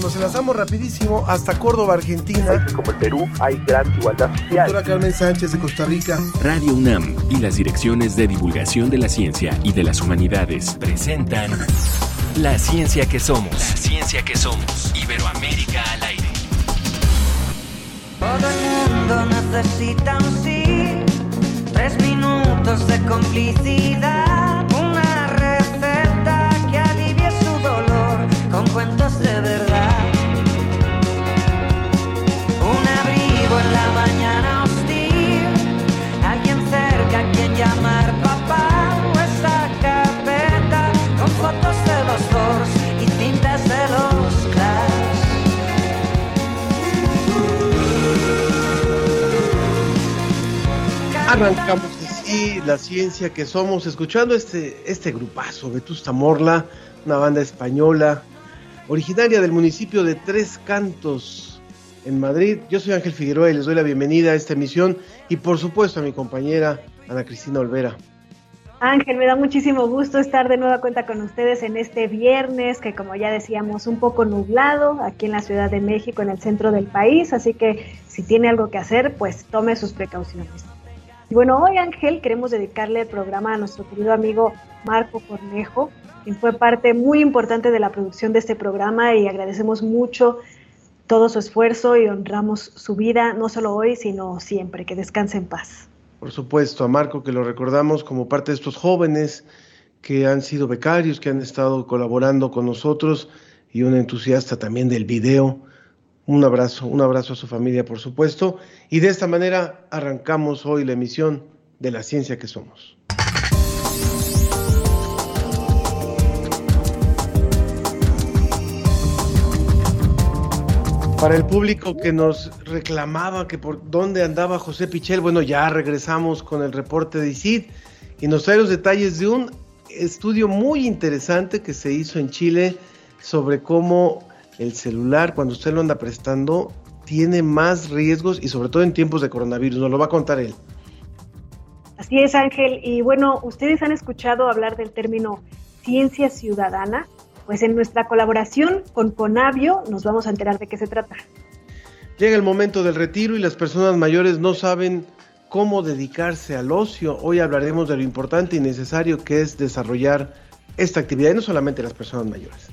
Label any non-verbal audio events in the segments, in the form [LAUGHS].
Nos enlazamos rapidísimo hasta Córdoba, Argentina. Como el Perú hay gran igualdad social. Doctora Carmen Sánchez de Costa Rica. Radio UNAM y las direcciones de divulgación de la ciencia y de las humanidades presentan La ciencia que somos. La ciencia que somos. Iberoamérica al aire. Todo el mundo necesita un sí, tres minutos de complicidad, Arrancamos así la ciencia que somos, escuchando este, este grupazo, Vetusta Morla, una banda española, originaria del municipio de Tres Cantos, en Madrid. Yo soy Ángel Figueroa y les doy la bienvenida a esta emisión y por supuesto a mi compañera Ana Cristina Olvera. Ángel, me da muchísimo gusto estar de nueva cuenta con ustedes en este viernes, que como ya decíamos, un poco nublado aquí en la Ciudad de México, en el centro del país, así que si tiene algo que hacer, pues tome sus precauciones. Y bueno, hoy Ángel queremos dedicarle el programa a nuestro querido amigo Marco Cornejo, quien fue parte muy importante de la producción de este programa y agradecemos mucho todo su esfuerzo y honramos su vida, no solo hoy, sino siempre. Que descanse en paz. Por supuesto, a Marco que lo recordamos como parte de estos jóvenes que han sido becarios, que han estado colaborando con nosotros y un entusiasta también del video. Un abrazo, un abrazo a su familia, por supuesto. Y de esta manera arrancamos hoy la emisión de la ciencia que somos. Para el público que nos reclamaba que por dónde andaba José Pichel, bueno, ya regresamos con el reporte de ICID y nos trae los detalles de un estudio muy interesante que se hizo en Chile sobre cómo el celular, cuando usted lo anda prestando, tiene más riesgos y sobre todo en tiempos de coronavirus. Nos lo va a contar él. Así es, Ángel. Y bueno, ustedes han escuchado hablar del término ciencia ciudadana. Pues en nuestra colaboración con Conavio nos vamos a enterar de qué se trata. Llega el momento del retiro y las personas mayores no saben cómo dedicarse al ocio. Hoy hablaremos de lo importante y necesario que es desarrollar esta actividad, y no solamente las personas mayores.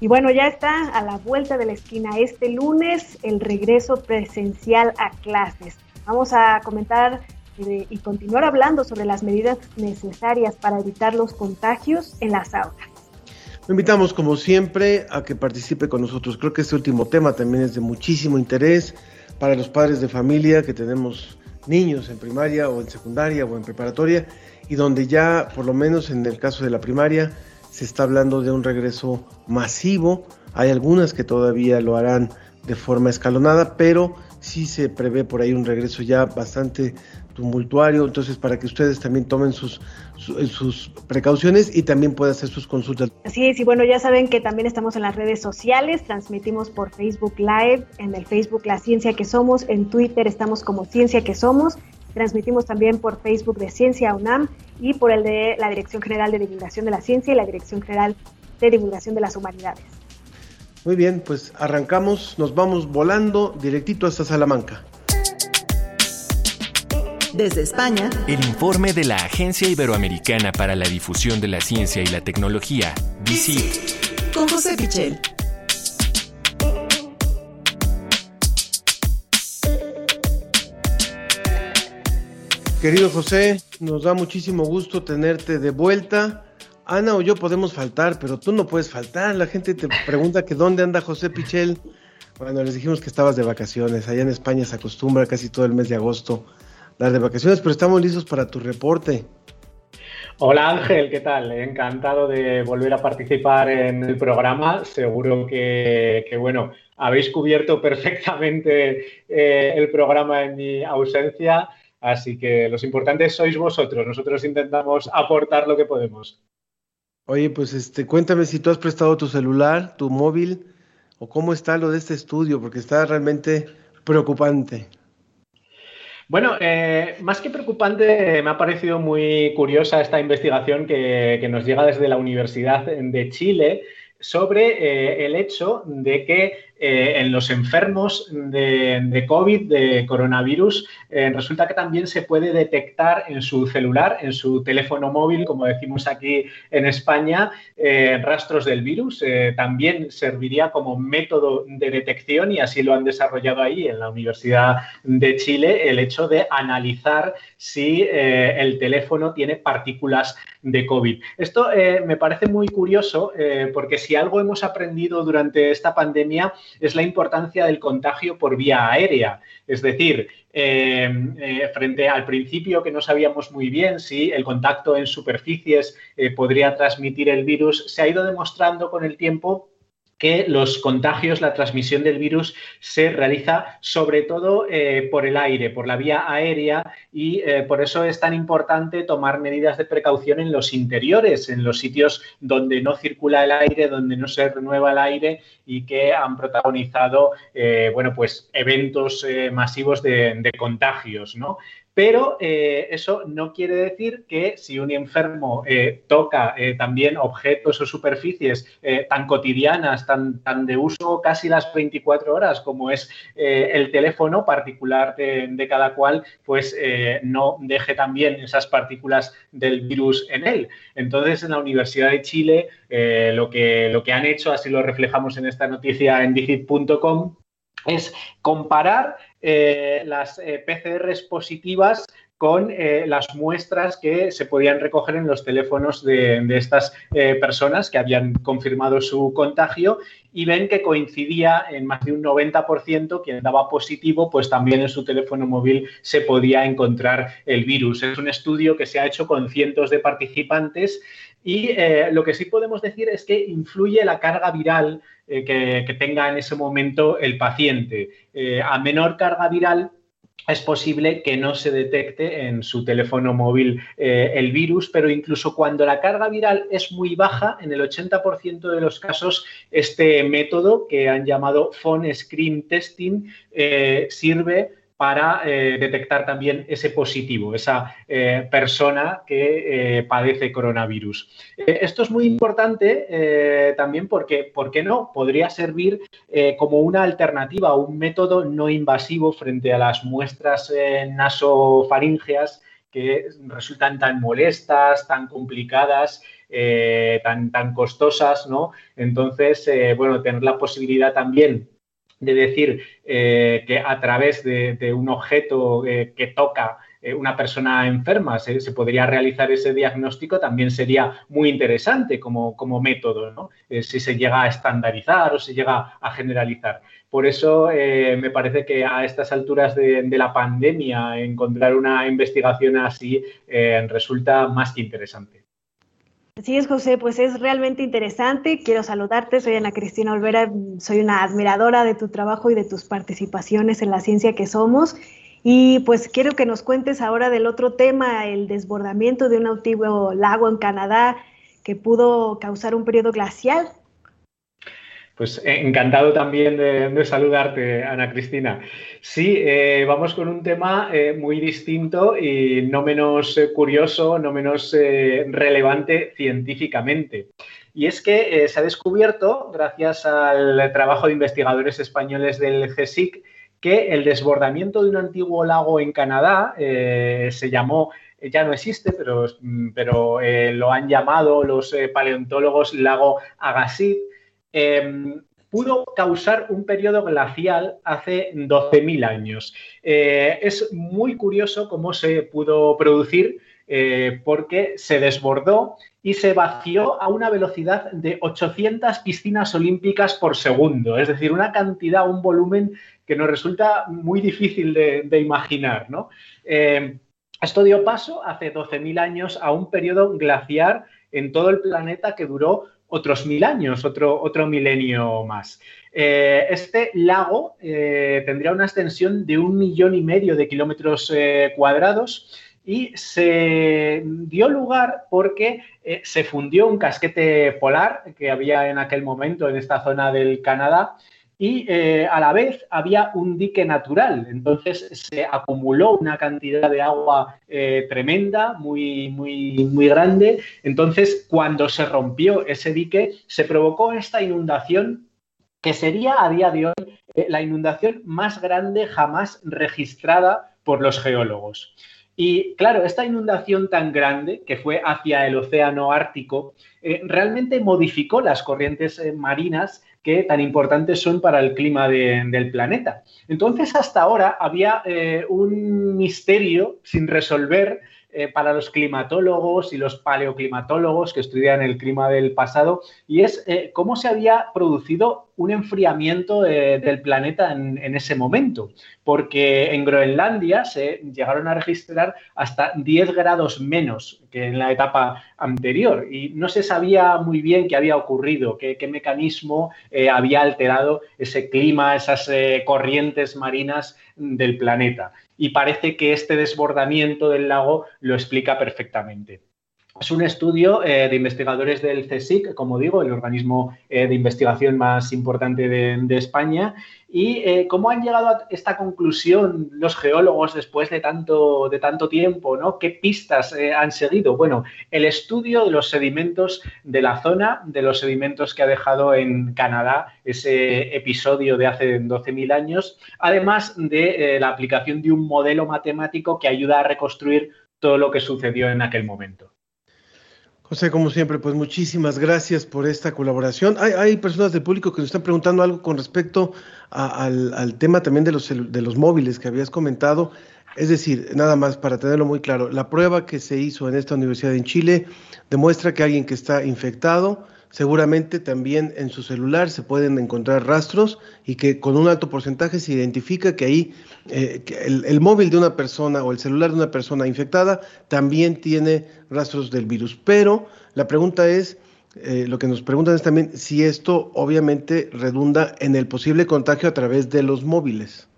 Y bueno, ya está a la vuelta de la esquina este lunes el regreso presencial a clases. Vamos a comentar eh, y continuar hablando sobre las medidas necesarias para evitar los contagios en las aulas. Lo invitamos como siempre a que participe con nosotros. Creo que este último tema también es de muchísimo interés para los padres de familia que tenemos niños en primaria o en secundaria o en preparatoria y donde ya, por lo menos en el caso de la primaria, se está hablando de un regreso masivo. Hay algunas que todavía lo harán de forma escalonada, pero sí se prevé por ahí un regreso ya bastante tumultuario, entonces para que ustedes también tomen sus, su- sus precauciones y también puedan hacer sus consultas. Así es, y bueno, ya saben que también estamos en las redes sociales, transmitimos por Facebook Live, en el Facebook La Ciencia que Somos, en Twitter estamos como Ciencia que Somos, transmitimos también por Facebook de Ciencia UNAM y por el de la Dirección General de Divulgación de la Ciencia y la Dirección General de Divulgación de las Humanidades. Muy bien, pues arrancamos, nos vamos volando directito hasta Salamanca. Desde España, El informe de la Agencia Iberoamericana para la Difusión de la Ciencia y la Tecnología, DICIT. con José Pichel. Querido José, nos da muchísimo gusto tenerte de vuelta. Ana o yo podemos faltar, pero tú no puedes faltar. La gente te pregunta que dónde anda José Pichel. Bueno, les dijimos que estabas de vacaciones. Allá en España se acostumbra casi todo el mes de agosto dar de vacaciones, pero estamos listos para tu reporte. Hola Ángel, ¿qué tal? Encantado de volver a participar en el programa. Seguro que, bueno, habéis cubierto perfectamente eh, el programa en mi ausencia, así que los importantes sois vosotros. Nosotros intentamos aportar lo que podemos. Oye, pues este, cuéntame si tú has prestado tu celular, tu móvil, o cómo está lo de este estudio, porque está realmente preocupante. Bueno, eh, más que preocupante, me ha parecido muy curiosa esta investigación que, que nos llega desde la Universidad de Chile, sobre el hecho de que eh, en los enfermos de, COVID, de coronavirus, eh, resulta que también se puede detectar en su celular, en su teléfono móvil, como decimos aquí en España, eh, rastros del virus. también serviría como método de detección y así lo han desarrollado ahí en la Universidad de Chile, el hecho de analizar si el teléfono tiene partículas de COVID. Esto me parece muy curioso porque si algo hemos aprendido durante esta pandemia es la importancia del contagio por vía aérea. Es decir, eh, eh, frente al principio que no sabíamos muy bien si el contacto en superficies eh, podría transmitir el virus, se ha ido demostrando con el tiempo que los contagios, la transmisión del virus se realiza sobre todo eh, por el aire, por la vía aérea y eh, por eso es tan importante tomar medidas de precaución en los interiores, en los sitios donde no circula el aire, donde no se renueva el aire y que han protagonizado, eh, bueno, pues eventos masivos de, de contagios, ¿no? Pero eh, eso no quiere decir que si un enfermo eh, toca eh, también objetos o superficies tan cotidianas, tan, tan, de uso casi las 24 horas como es el teléfono particular de, cada cual, pues no deje también esas partículas del virus en él. Entonces, en la Universidad de Chile, lo, que, lo que han hecho, así lo reflejamos en esta noticia en digit.com, es comparar eh, las eh, PCRs positivas con eh, las muestras que se podían recoger en los teléfonos de, estas personas que habían confirmado su contagio y ven que coincidía en más de un 90% quien daba positivo, pues también en su teléfono móvil se podía encontrar el virus. Es un estudio que se ha hecho con cientos de participantes y lo que sí podemos decir es que influye la carga viral eh, que, tenga en ese momento el paciente. Eh, a menor carga viral, es posible que no se detecte en su teléfono móvil eh, el virus, pero incluso cuando la carga viral es muy baja, en el 80% de los casos, este método que han llamado phone screen testing sirve para eh, detectar también ese positivo, esa eh, persona que eh, padece coronavirus. esto es muy importante también porque, ¿por qué no? Podría servir como una alternativa, un método no invasivo frente a las muestras nasofaríngeas que resultan tan molestas, tan complicadas, tan, tan costosas, ¿no? Entonces, bueno, tener la posibilidad también de decir eh, que a través de, un objeto eh, que toca eh, una persona enferma se, podría realizar ese diagnóstico, también sería muy interesante como, método, ¿no? si se llega a estandarizar o se llega a generalizar. Por eso me parece que a estas alturas de, de la pandemia encontrar una investigación así resulta más que interesante. Así es, José, pues es realmente interesante. Quiero saludarte, soy Ana Cristina Olvera, soy una admiradora de tu trabajo y de tus participaciones en la ciencia que somos. Y pues quiero que nos cuentes ahora del otro tema, el desbordamiento de un antiguo lago en Canadá que pudo causar un periodo glacial. Pues eh, encantado también de, saludarte, Ana Cristina. Sí, eh, vamos con un tema eh, muy distinto y no menos curioso, no menos relevante científicamente. Y es que se ha descubierto, gracias al trabajo de investigadores españoles del GESIC, que el desbordamiento de un antiguo lago en Canadá se llamó ya no existe, pero, pero lo han llamado los paleontólogos lago Agassiz, Em, pudo causar un periodo glacial hace 12.000 años. Eh, es muy curioso cómo se pudo producir eh, porque se desbordó y se vació a una velocidad de 800 piscinas olímpicas por segundo, es decir, una cantidad, un volumen que nos resulta muy difícil de, imaginar. Em, esto dio paso hace 12.000 años a un periodo glaciar en todo el planeta que duró otros mil años, otro, otro milenio más. Eh, este lago eh, tendría una extensión de un millón y medio de kilómetros eh, cuadrados y se dio lugar porque se fundió un casquete polar que había en aquel momento en esta zona del Canadá y eh, a la vez había un dique natural. Entonces se acumuló una cantidad de agua eh, tremenda, muy, muy, muy grande. Entonces, cuando se rompió ese dique, se provocó esta inundación que sería a día de hoy eh, la inundación más grande jamás registrada por los geólogos. Y claro, esta inundación tan grande que fue hacia el océano Ártico realmente modificó las corrientes marinas que tan importantes son para el clima del planeta. Entonces, hasta ahora había eh, un misterio sin resolver eh, para los climatólogos y los paleoclimatólogos que estudian el clima del pasado, y es eh, cómo se había producido un enfriamiento del planeta en, ese momento, porque en Groenlandia se llegaron a registrar hasta 10 grados menos que en la etapa anterior y no se sabía muy bien qué había ocurrido, qué, mecanismo eh, había alterado ese clima, esas corrientes marinas del planeta y parece que este desbordamiento del lago lo explica perfectamente. Es un estudio eh, de investigadores del CSIC, como digo, el organismo eh, de investigación más importante de, España. ¿Y eh, cómo han llegado a esta conclusión los geólogos después de tanto, de tanto tiempo? ¿no? ¿Qué pistas han seguido? Bueno, el estudio de los sedimentos de la zona, de los sedimentos que ha dejado en Canadá ese episodio de hace 12.000 años, además de la aplicación de un modelo matemático que ayuda a reconstruir todo lo que sucedió en aquel momento. José, como siempre, pues muchísimas gracias por esta colaboración. Hay, personas del público que nos están preguntando algo con respecto al, tema también de los, de los móviles que habías comentado. Es decir, nada más para tenerlo muy claro, la prueba que se hizo en esta universidad en Chile demuestra que alguien que está infectado, seguramente también en su celular se pueden encontrar rastros y que con un alto porcentaje se identifica que ahí eh, el, móvil de una persona o el celular de una persona infectada también tiene rastros del virus. Pero la pregunta es, eh, lo que nos preguntan es también si esto obviamente redunda en el posible contagio a través de los móviles.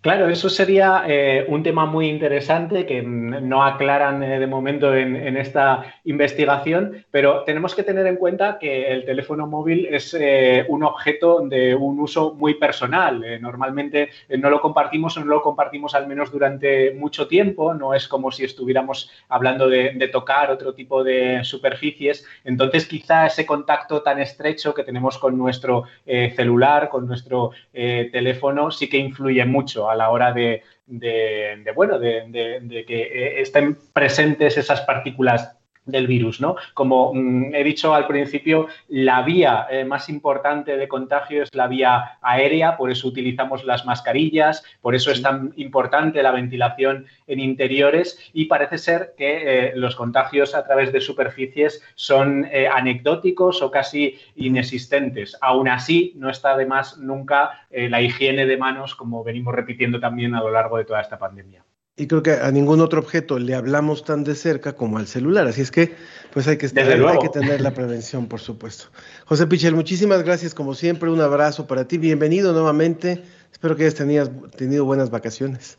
Claro, eso sería eh, un tema muy interesante que no aclaran eh, de momento en, esta investigación, pero tenemos que tener en cuenta que el teléfono móvil es eh, un objeto de un uso muy personal. normalmente no lo compartimos o no lo compartimos al menos durante mucho tiempo, no es como si estuviéramos hablando de, de tocar otro tipo de superficies. Entonces, quizá ese contacto tan estrecho que tenemos con nuestro celular, con nuestro teléfono, sí que influye mucho a la hora de, bueno, de, que eh, estén presentes esas partículas del virus, ¿no? Como mm, he dicho al principio, la vía eh, más importante de contagio es la vía aérea, por eso utilizamos las mascarillas, por eso es tan importante la ventilación en interiores y parece ser que eh, los contagios a través de superficies son eh, anecdóticos o casi inexistentes. Aún así, no está de más nunca la higiene de manos, como venimos repitiendo también a lo largo de toda esta pandemia y creo que a ningún otro objeto le hablamos tan de cerca como al celular. Así es que, pues hay que, estar, hay que tener la prevención, por supuesto. José Pichel, muchísimas gracias, como siempre. Un abrazo para ti. Bienvenido nuevamente. Espero que hayas tenido, tenido buenas vacaciones.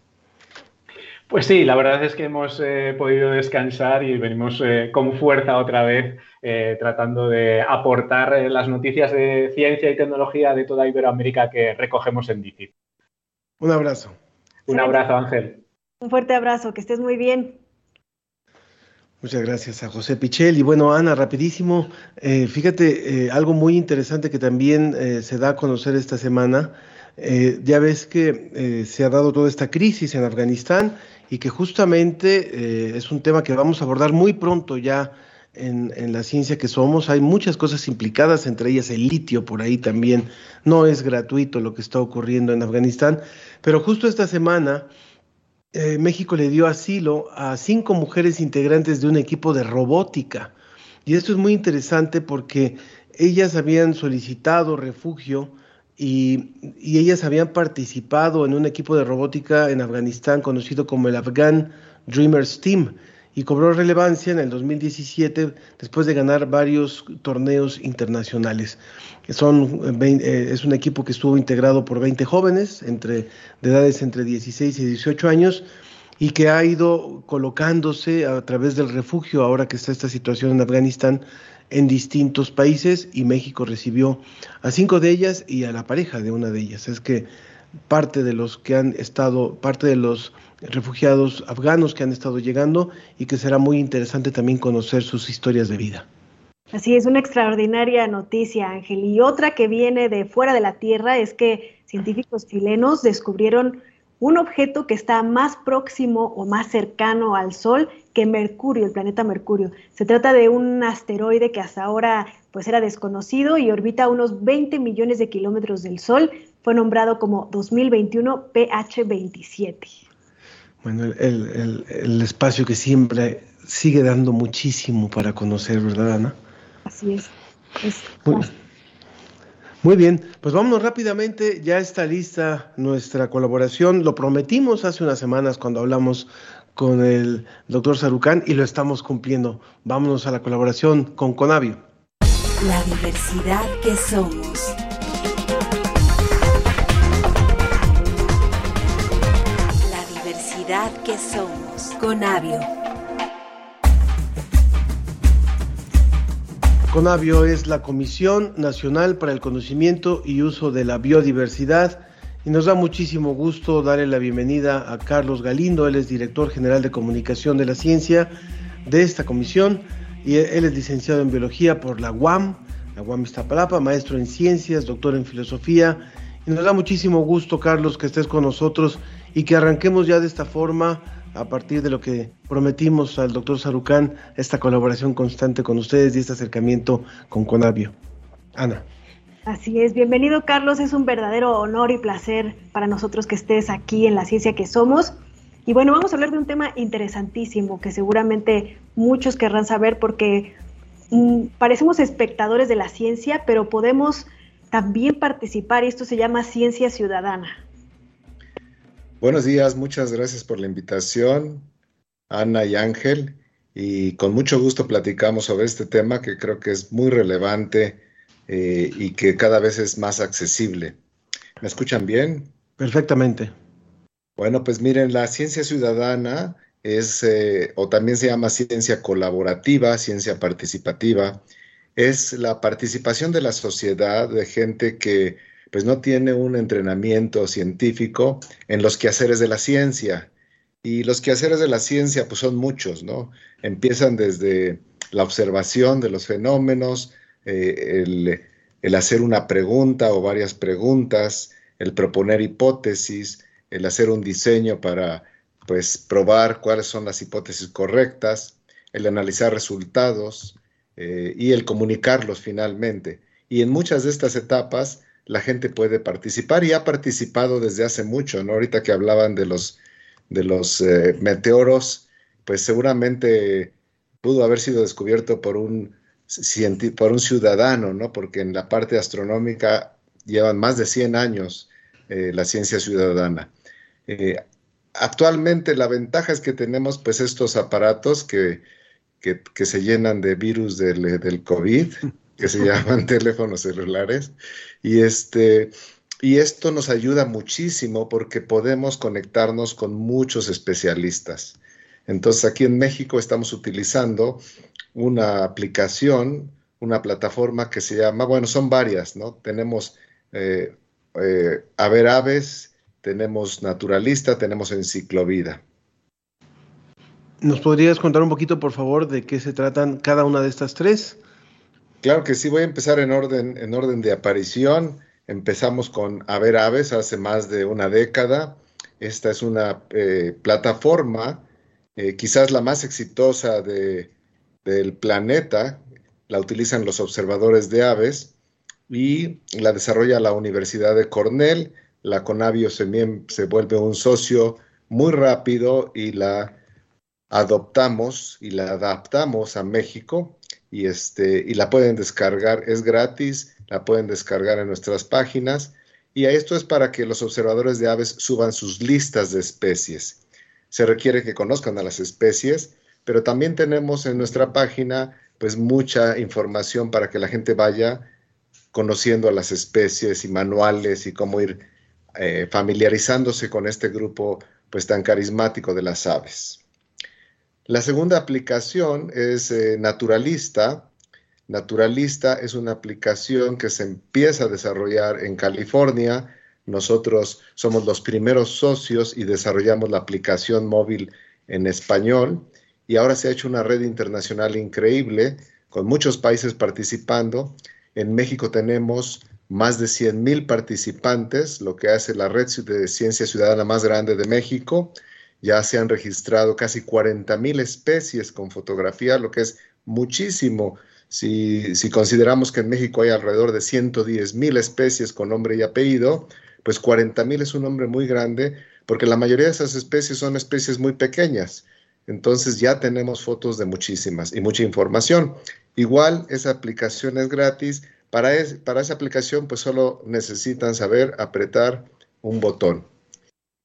Pues sí, la verdad es que hemos eh, podido descansar y venimos eh, con fuerza otra vez eh, tratando de aportar las noticias de ciencia y tecnología de toda Iberoamérica que recogemos en DICIT. Un abrazo. Un abrazo, Ángel. Un fuerte abrazo, que estés muy bien. Muchas gracias a José Pichel. Y bueno, Ana, rapidísimo, eh, fíjate, eh, algo muy interesante que también eh, se da a conocer esta semana. ya ves que se ha dado toda esta crisis en Afganistán y que justamente es un tema que vamos a abordar muy pronto ya en, en, la ciencia que somos. Hay muchas cosas implicadas, entre ellas el litio por ahí también. No es gratuito lo que está ocurriendo en Afganistán, pero justo esta semana eh, México le dio asilo a cinco mujeres integrantes de un equipo de robótica. Y esto es muy interesante porque ellas habían solicitado refugio y, y, ellas habían participado en un equipo de robótica en Afganistán conocido como el Afghan Dreamers Team y cobró relevancia en el 2017 después de ganar varios torneos internacionales. Son, eh, es un equipo que estuvo integrado por 20 jóvenes entre, de edades entre 16 y 18 años y que ha ido colocándose a través del refugio, ahora que está esta situación en Afganistán, en distintos países y México recibió a cinco de ellas y a la pareja de una de ellas. Es que parte de los que han estado, parte de los refugiados afganos que han estado llegando y que será muy interesante también conocer sus historias de vida. Así es, una extraordinaria noticia, Ángel. Y otra que viene de fuera de la Tierra es que científicos chilenos descubrieron un objeto que está más próximo o más cercano al Sol que Mercurio, el planeta Mercurio. Se trata de un asteroide que hasta ahora pues era desconocido y orbita unos 20 millones de kilómetros del Sol. Fue nombrado como 2021 PH27. Bueno, el, el espacio que siempre sigue dando muchísimo para conocer, ¿verdad, Ana? Así es. muy, bien, pues vámonos rápidamente, ya está lista nuestra colaboración, lo prometimos hace unas semanas cuando hablamos con el doctor Sarucán y lo estamos cumpliendo. Vámonos a la colaboración con Conavio. La diversidad que somos. Somos. Conavio. CONAVIO es la Comisión Nacional para el Conocimiento y Uso de la Biodiversidad y nos da muchísimo gusto darle la bienvenida a Carlos Galindo, él es director general de comunicación de la ciencia de esta comisión y él es licenciado en biología por la UAM, la UAM Iztapalapa, maestro en ciencias, doctor en filosofía y nos da muchísimo gusto Carlos que estés con nosotros y que arranquemos ya de esta forma a partir de lo que prometimos al doctor Sarucán, esta colaboración constante con ustedes y este acercamiento con Conavio. Ana. Así es, bienvenido Carlos, es un verdadero honor y placer para nosotros que estés aquí en la ciencia que somos. Y bueno, vamos a hablar de un tema interesantísimo que seguramente muchos querrán saber porque mm, parecemos espectadores de la ciencia, pero podemos también participar y esto se llama ciencia ciudadana. Buenos días, muchas gracias por la invitación, Ana y Ángel, y con mucho gusto platicamos sobre este tema que creo que es muy relevante eh, y que cada vez es más accesible. ¿Me escuchan bien? Perfectamente. Bueno, pues miren, la ciencia ciudadana es, eh, o también se llama ciencia colaborativa, ciencia participativa, es la participación de la sociedad, de gente que pues no tiene un entrenamiento científico en los quehaceres de la ciencia. Y los quehaceres de la ciencia pues son muchos, ¿no? Empiezan desde la observación de los fenómenos, eh, el, hacer una pregunta o varias preguntas, el proponer hipótesis, el hacer un diseño para pues probar cuáles son las hipótesis correctas, el analizar resultados eh, y el comunicarlos finalmente. Y en muchas de estas etapas la gente puede participar y ha participado desde hace mucho, ¿no? Ahorita que hablaban de los, de los eh, meteoros, pues seguramente pudo haber sido descubierto por un, por un ciudadano, ¿no? Porque en la parte astronómica llevan más de 100 años eh, la ciencia ciudadana. Eh, actualmente la ventaja es que tenemos pues estos aparatos que, que, se llenan de virus del, del COVID, [LAUGHS] que se [LAUGHS] llaman teléfonos celulares. Y, este, y esto nos ayuda muchísimo porque podemos conectarnos con muchos especialistas. Entonces aquí en México estamos utilizando una aplicación, una plataforma que se llama, bueno, son varias, ¿no? Tenemos eh, eh, Haber Aves, tenemos Naturalista, tenemos Enciclovida. ¿Nos podrías contar un poquito, por favor, de qué se tratan cada una de estas tres? Claro que sí, voy a empezar en orden, en orden de aparición. Empezamos con A Aves hace más de una década. Esta es una eh, plataforma, eh, quizás la más exitosa de, del planeta. La utilizan los observadores de aves y la desarrolla la Universidad de Cornell. La Conavio se vuelve un socio muy rápido y la adoptamos y la adaptamos a México y, este, y la pueden descargar, es gratis, la pueden descargar en nuestras páginas y esto es para que los observadores de aves suban sus listas de especies. Se requiere que conozcan a las especies, pero también tenemos en nuestra página pues mucha información para que la gente vaya conociendo a las especies y manuales y cómo ir eh, familiarizándose con este grupo pues tan carismático de las aves. La segunda aplicación es eh, naturalista. Naturalista es una aplicación que se empieza a desarrollar en California. Nosotros somos los primeros socios y desarrollamos la aplicación móvil en español. Y ahora se ha hecho una red internacional increíble con muchos países participando. En México tenemos más de 100.000 participantes, lo que hace la red de ciencia ciudadana más grande de México. Ya se han registrado casi 40.000 especies con fotografía, lo que es muchísimo. Si, si, consideramos que en México hay alrededor de 110.000 especies con nombre y apellido, pues 40.000 es un nombre muy grande, porque la mayoría de esas especies son especies muy pequeñas. Entonces ya tenemos fotos de muchísimas y mucha información. Igual esa aplicación es gratis, para, para esa aplicación, pues solo necesitan saber apretar un botón.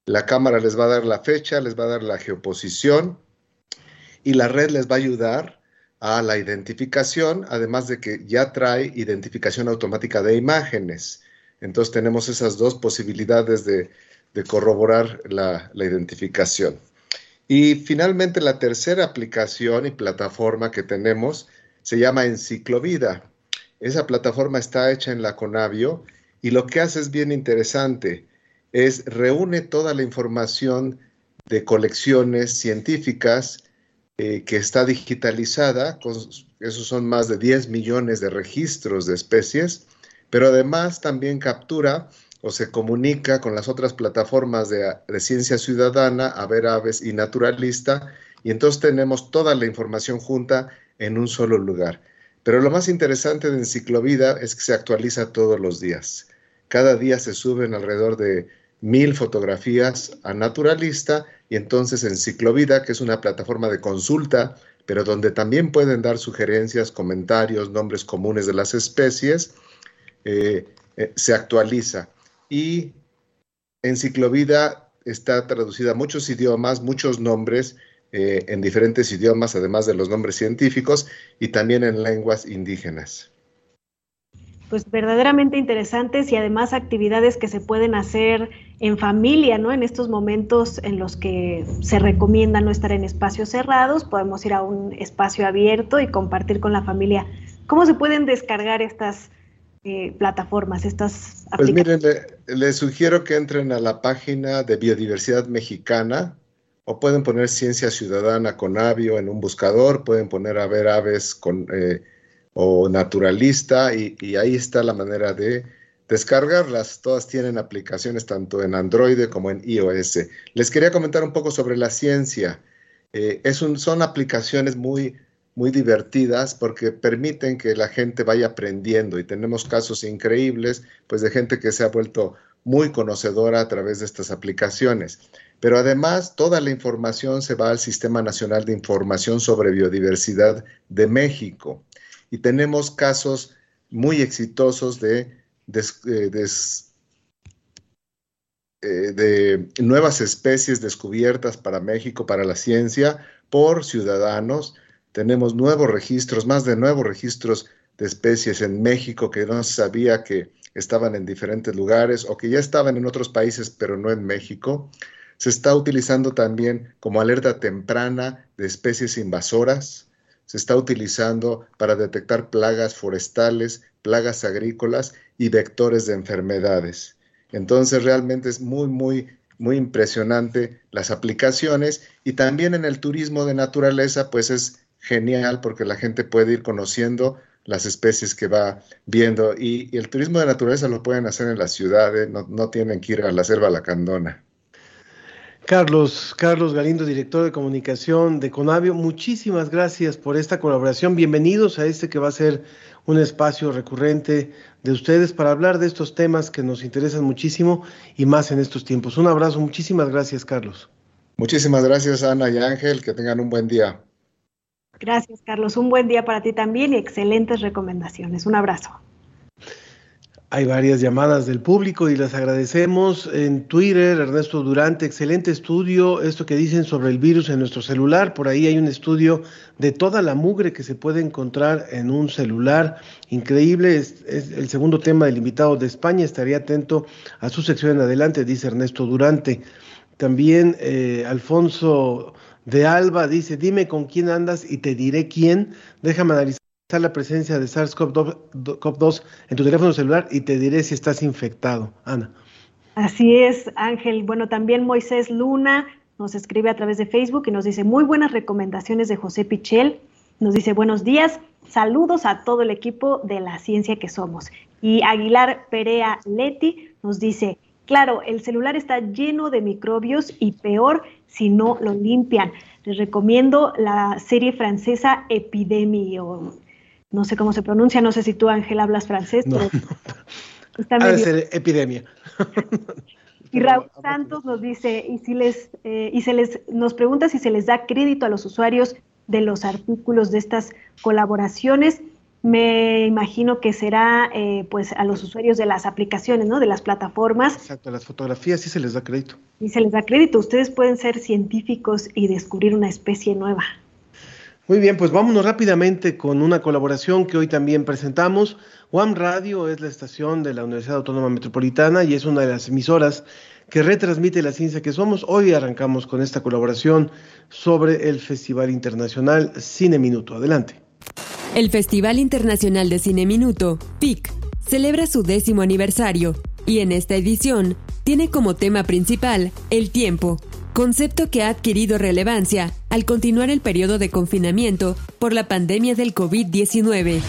La cámara les va a dar la fecha, les va a dar la geoposición y la red les va a ayudar a la identificación, además de que ya trae identificación automática de imágenes. Entonces tenemos esas dos posibilidades de, corroborar la, la identificación. Y finalmente la tercera aplicación y plataforma que tenemos se llama Enciclovida. Esa plataforma está hecha en la Conavio y lo que hace es bien interesante, es reúne toda la información de colecciones científicas eh, que está digitalizada, esos son más de 10 millones de registros de especies, pero además también captura o se comunica con las otras plataformas de, ciencia ciudadana, a ver aves y naturalista, y entonces tenemos toda la información junta en un solo lugar. Pero lo más interesante de Enciclovida es que se actualiza todos los días. Cada día se suben alrededor de mil fotografías a Naturalista y entonces Enciclovida, que es una plataforma de consulta, pero donde también pueden dar sugerencias, comentarios, nombres comunes de las especies, eh, eh, se actualiza. Y Enciclovida está traducida a muchos idiomas, muchos nombres, eh, en diferentes idiomas, además de los nombres científicos, y también en lenguas indígenas. Pues verdaderamente interesantes y además actividades que se pueden hacer en familia, ¿no? En estos momentos en los que se recomienda no estar en espacios cerrados, podemos ir a un espacio abierto y compartir con la familia. ¿Cómo se pueden descargar estas eh, plataformas, estas aplicaciones? Pues miren, les sugiero que entren a la página de Biodiversidad Mexicana, o pueden poner ciencia ciudadana con avio en un buscador, pueden poner a ver aves con, eh, o naturalista y, ahí está la manera de descargarlas. Todas tienen aplicaciones tanto en Android como en iOS. Les quería comentar un poco sobre la ciencia. Eh, es un, son aplicaciones muy, muy divertidas porque permiten que la gente vaya aprendiendo y tenemos casos increíbles pues de gente que se ha vuelto muy conocedora a través de estas aplicaciones. Pero además, toda la información se va al Sistema Nacional de Información sobre Biodiversidad de México. Y tenemos casos muy exitosos de, eh, eh, de, nuevas especies descubiertas para México, para la ciencia, por ciudadanos. Tenemos nuevos registros, más de nuevos registros de especies en México que no se sabía que estaban en diferentes lugares o que ya estaban en otros países, pero no en México. Se está utilizando también como alerta temprana de especies invasoras. Se está utilizando para detectar plagas forestales, plagas agrícolas y vectores de enfermedades. Entonces realmente es muy, muy, muy impresionante las aplicaciones y también en el turismo de naturaleza pues es genial porque la gente puede ir conociendo las especies que va viendo y, el turismo de naturaleza lo pueden hacer en las ciudades, no, no tienen que ir a la selva lacandona. Carlos, Carlos Galindo, director de comunicación de Conavio, muchísimas gracias por esta colaboración. Bienvenidos a este que va a ser un espacio recurrente de ustedes para hablar de estos temas que nos interesan muchísimo y más en estos tiempos. Un abrazo, muchísimas gracias, Carlos. Muchísimas gracias, Ana y Ángel, que tengan un buen día. Gracias, Carlos. Un buen día para ti también y excelentes recomendaciones. Un abrazo. Hay varias llamadas del público y las agradecemos. En Twitter, Ernesto Durante, excelente estudio, esto que dicen sobre el virus en nuestro celular. Por ahí hay un estudio de toda la mugre que se puede encontrar en un celular. Increíble, es, el segundo tema del invitado de España. Estaría atento a su sección en adelante, dice Ernesto Durante. También eh, Alfonso de Alba dice, dime con quién andas y te diré quién. Déjame analizar la presencia de SARS-CoV-2 en tu teléfono celular y te diré si estás infectado. Ana. Así es, Ángel. Bueno, también Moisés Luna nos escribe a través de Facebook y nos dice muy buenas recomendaciones de José Pichel. Nos dice buenos días, saludos a todo el equipo de la ciencia que somos. Y Aguilar Perea Leti nos dice, claro, el celular está lleno de microbios y peor si no lo limpian. Les recomiendo la serie francesa Epidemia, no sé cómo se pronuncia, no sé si tú Ángel hablas francés, no, pero no. Está medio... ser epidemia. [LAUGHS] Y Raúl Santos nos dice, y si les, eh, y se les, nos pregunta si se les da crédito a los usuarios de los artículos de estas colaboraciones. Me imagino que será eh, pues a los usuarios de las aplicaciones, ¿no? De las plataformas. Exacto, a las fotografías sí se les da crédito. Y se les da crédito. Ustedes pueden ser científicos y descubrir una especie nueva. Muy bien, pues vámonos rápidamente con una colaboración que hoy también presentamos. WAM Radio es la estación de la Universidad Autónoma Metropolitana y es una de las emisoras que retransmite la ciencia que somos. Hoy arrancamos con esta colaboración sobre el Festival Internacional Cine Minuto. Adelante. El Festival Internacional de Cine Minuto, PIC, celebra su décimo aniversario y en esta edición tiene como tema principal el tiempo, concepto que ha adquirido relevancia al continuar el periodo de confinamiento por la pandemia del COVID-19.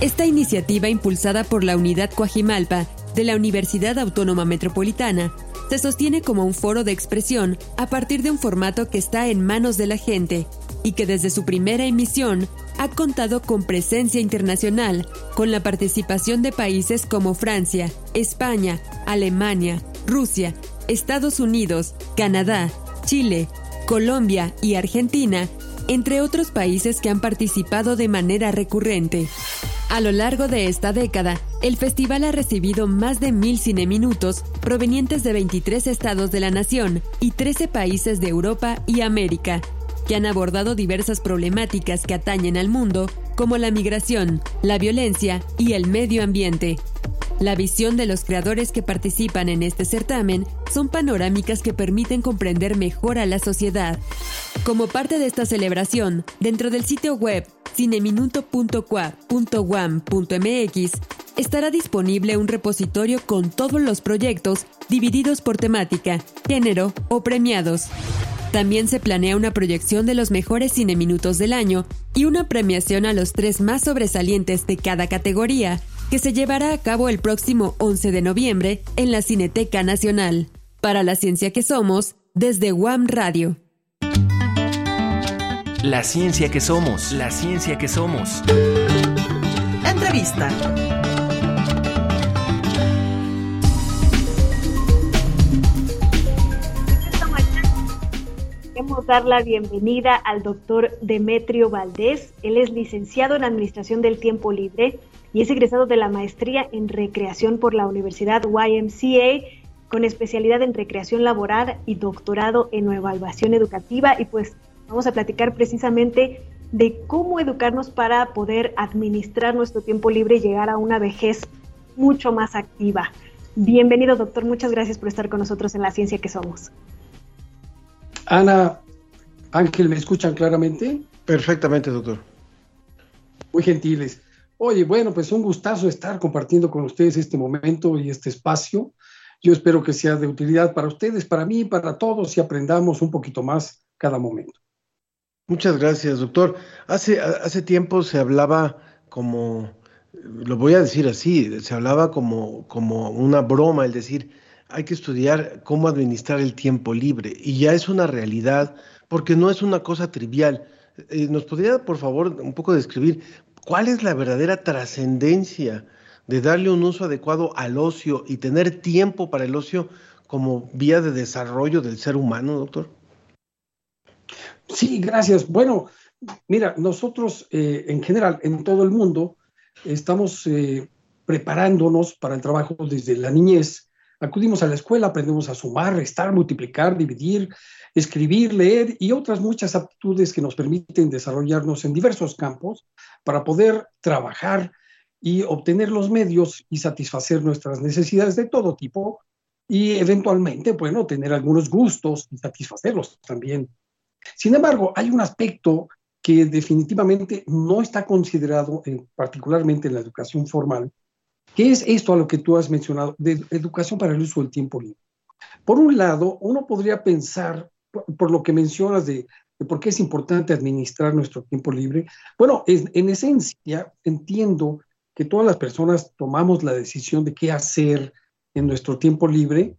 Esta iniciativa impulsada por la Unidad Coajimalpa de la Universidad Autónoma Metropolitana se sostiene como un foro de expresión a partir de un formato que está en manos de la gente y que desde su primera emisión ha contado con presencia internacional, con la participación de países como Francia, España, Alemania, Rusia, Estados Unidos, Canadá, Chile, Colombia y Argentina, entre otros países que han participado de manera recurrente. A lo largo de esta década, el festival ha recibido más de mil cineminutos provenientes de 23 estados de la nación y 13 países de Europa y América, que han abordado diversas problemáticas que atañen al mundo, como la migración, la violencia y el medio ambiente. La visión de los creadores que participan en este certamen son panorámicas que permiten comprender mejor a la sociedad. Como parte de esta celebración, dentro del sitio web cineminuto.qua.wam.mx estará disponible un repositorio con todos los proyectos divididos por temática, género o premiados. También se planea una proyección de los mejores cineminutos del año y una premiación a los tres más sobresalientes de cada categoría, que se llevará a cabo el próximo 11 de noviembre en la Cineteca Nacional. Para la ciencia que somos, desde WAM Radio. La ciencia que somos, la ciencia que somos. Entrevista. Queremos dar la bienvenida al doctor Demetrio Valdés. Él es licenciado en Administración del Tiempo Libre y es egresado de la maestría en recreación por la Universidad YMCA con especialidad en recreación laboral y doctorado en evaluación educativa. Y pues vamos a platicar precisamente de cómo educarnos para poder administrar nuestro tiempo libre y llegar a una vejez mucho más activa. Bienvenido, doctor. Muchas gracias por estar con nosotros en la ciencia que somos. Ana, Ángel, ¿me escuchan claramente? Perfectamente, doctor. Muy gentiles. Oye, bueno, pues un gustazo estar compartiendo con ustedes este momento y este espacio. Yo espero que sea de utilidad para ustedes, para mí, para todos y aprendamos un poquito más cada momento. Muchas gracias, doctor. Hace, hace tiempo se hablaba como, lo voy a decir así, se hablaba como, como una broma el decir, hay que estudiar cómo administrar el tiempo libre y ya es una realidad porque no es una cosa trivial. Eh, ¿Nos podría, por favor, un poco describir cuál es la verdadera trascendencia de darle un uso adecuado al ocio y tener tiempo para el ocio como vía de desarrollo del ser humano, doctor? Sí, gracias. Bueno, mira, nosotros eh, en general, en todo el mundo, estamos eh, preparándonos para el trabajo desde la niñez Acudimos a la escuela, aprendemos a sumar, restar, multiplicar, dividir, escribir, leer y otras muchas aptitudes que nos permiten desarrollarnos en diversos campos para poder trabajar y obtener los medios y satisfacer nuestras necesidades de todo tipo y eventualmente, bueno, tener algunos gustos y satisfacerlos también. Sin embargo, hay un aspecto que definitivamente no está considerado, particularmente en la educación formal, que es esto a lo que tú has mencionado, de educación para el uso del tiempo libre. Por un lado, uno podría pensar, por, lo que mencionas de, por qué es importante administrar nuestro tiempo libre, bueno, en esencia entiendo que todas las personas tomamos la decisión de qué hacer en nuestro tiempo libre,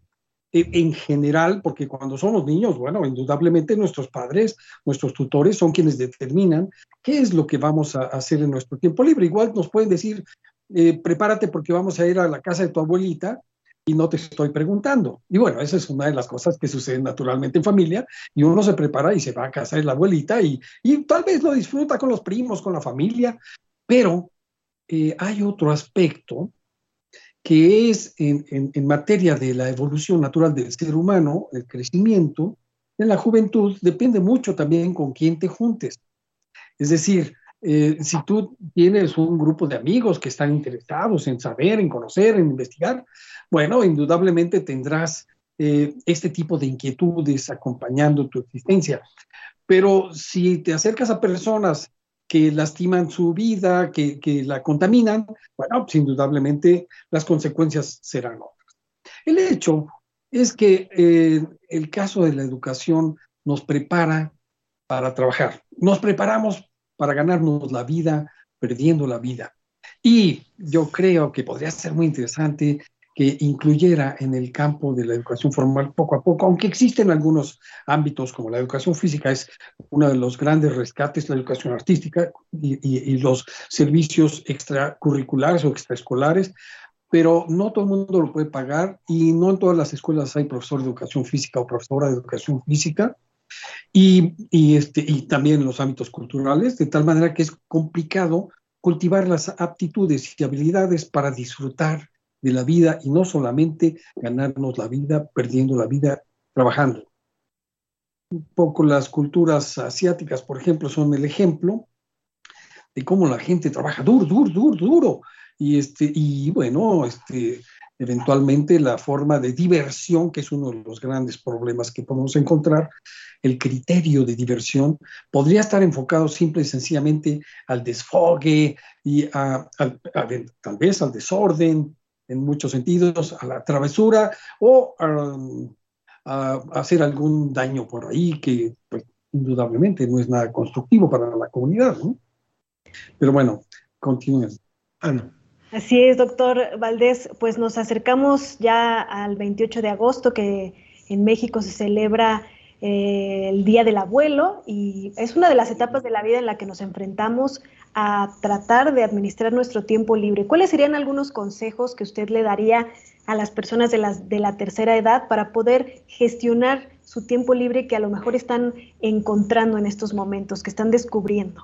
e, en general, porque cuando somos niños, bueno, indudablemente nuestros padres, nuestros tutores son quienes determinan qué es lo que vamos a hacer en nuestro tiempo libre. Igual nos pueden decir, eh, prepárate porque vamos a ir a la casa de tu abuelita y no te estoy preguntando. Y bueno, esa es una de las cosas que suceden naturalmente en familia y uno se prepara y se va a casa de la abuelita y, y tal vez lo disfruta con los primos, con la familia, pero eh, hay otro aspecto que es en, en, materia de la evolución natural del ser humano, el crecimiento, en la juventud depende mucho también con quién te juntes. Es decir, eh, si tú tienes un grupo de amigos que están interesados en saber, en conocer, en investigar, bueno, indudablemente tendrás eh, este tipo de inquietudes acompañando tu existencia. Pero si te acercas a personas que lastiman su vida, que, la contaminan, bueno, pues indudablemente las consecuencias serán otras. El hecho es que eh, el caso de la educación nos prepara para trabajar, nos preparamos para ganarnos la vida perdiendo la vida. Y yo creo que podría ser muy interesante que incluyera en el campo de la educación formal poco a poco, aunque existen algunos ámbitos como la educación física, es uno de los grandes rescates, la educación artística y, los servicios extracurriculares o extraescolares, pero no todo el mundo lo puede pagar y no en todas las escuelas hay profesor de educación física o profesora de educación física. Y, este, y también los ámbitos culturales, de tal manera que es complicado cultivar las aptitudes y habilidades para disfrutar de la vida y no solamente ganarnos la vida perdiendo la vida trabajando. Un poco las culturas asiáticas, por ejemplo, son el ejemplo de cómo la gente trabaja duro, duro, duro, duro. Y, este, y bueno, este, eventualmente la forma de diversión, que es uno de los grandes problemas que podemos encontrar, el criterio de diversión, podría estar enfocado simple y sencillamente al desfogue y a, tal vez al desorden en muchos sentidos, a la travesura o a, hacer algún daño por ahí que pues, indudablemente no es nada constructivo para la comunidad. Pero bueno, continúen. Ah, Así es, doctor Valdés, pues nos acercamos ya al 28 de agosto que en México se celebra eh, el Día del Abuelo y es una de las etapas de la vida en la que nos enfrentamos a tratar de administrar nuestro tiempo libre. ¿Cuáles serían algunos consejos que usted le daría a las personas de la, de la tercera edad para poder gestionar su tiempo libre que a lo mejor están encontrando en estos momentos, que están descubriendo?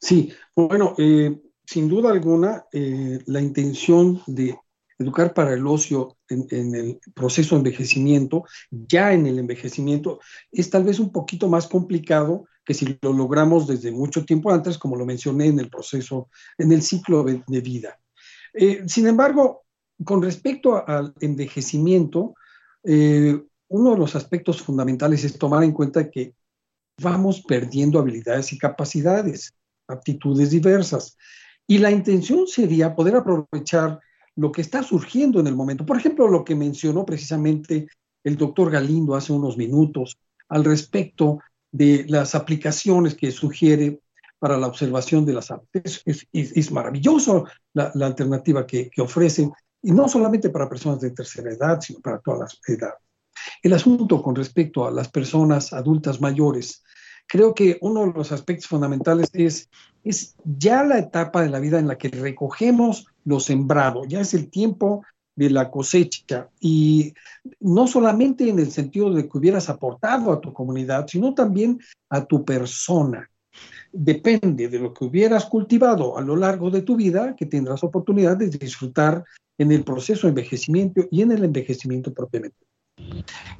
Sí, bueno, eh, sin duda alguna, eh, la intención de educar para el ocio en, el proceso de envejecimiento, ya en el envejecimiento, es tal vez un poquito más complicado que si lo logramos desde mucho tiempo antes, como lo mencioné en el proceso, en el ciclo de, vida. Eh, sin embargo, con respecto al envejecimiento, eh, uno de los aspectos fundamentales es tomar en cuenta que vamos perdiendo habilidades y capacidades, aptitudes diversas. Y la intención sería poder aprovechar lo que está surgiendo en el momento. Por ejemplo, lo que mencionó precisamente el doctor Galindo hace unos minutos al respecto de las aplicaciones que sugiere para la observación de las aves. Es, maravilloso la, alternativa que, que, ofrecen, y no solamente para personas de tercera edad, sino para todas las edades. El asunto con respecto a las personas adultas mayores creo que uno de los aspectos fundamentales es, es ya la etapa de la vida en la que recogemos lo sembrado, ya es el tiempo de la cosecha y no solamente en el sentido de que hubieras aportado a tu comunidad, sino también a tu persona. Depende de lo que hubieras cultivado a lo largo de tu vida que tendrás oportunidad de disfrutar en el proceso de envejecimiento y en el envejecimiento propiamente.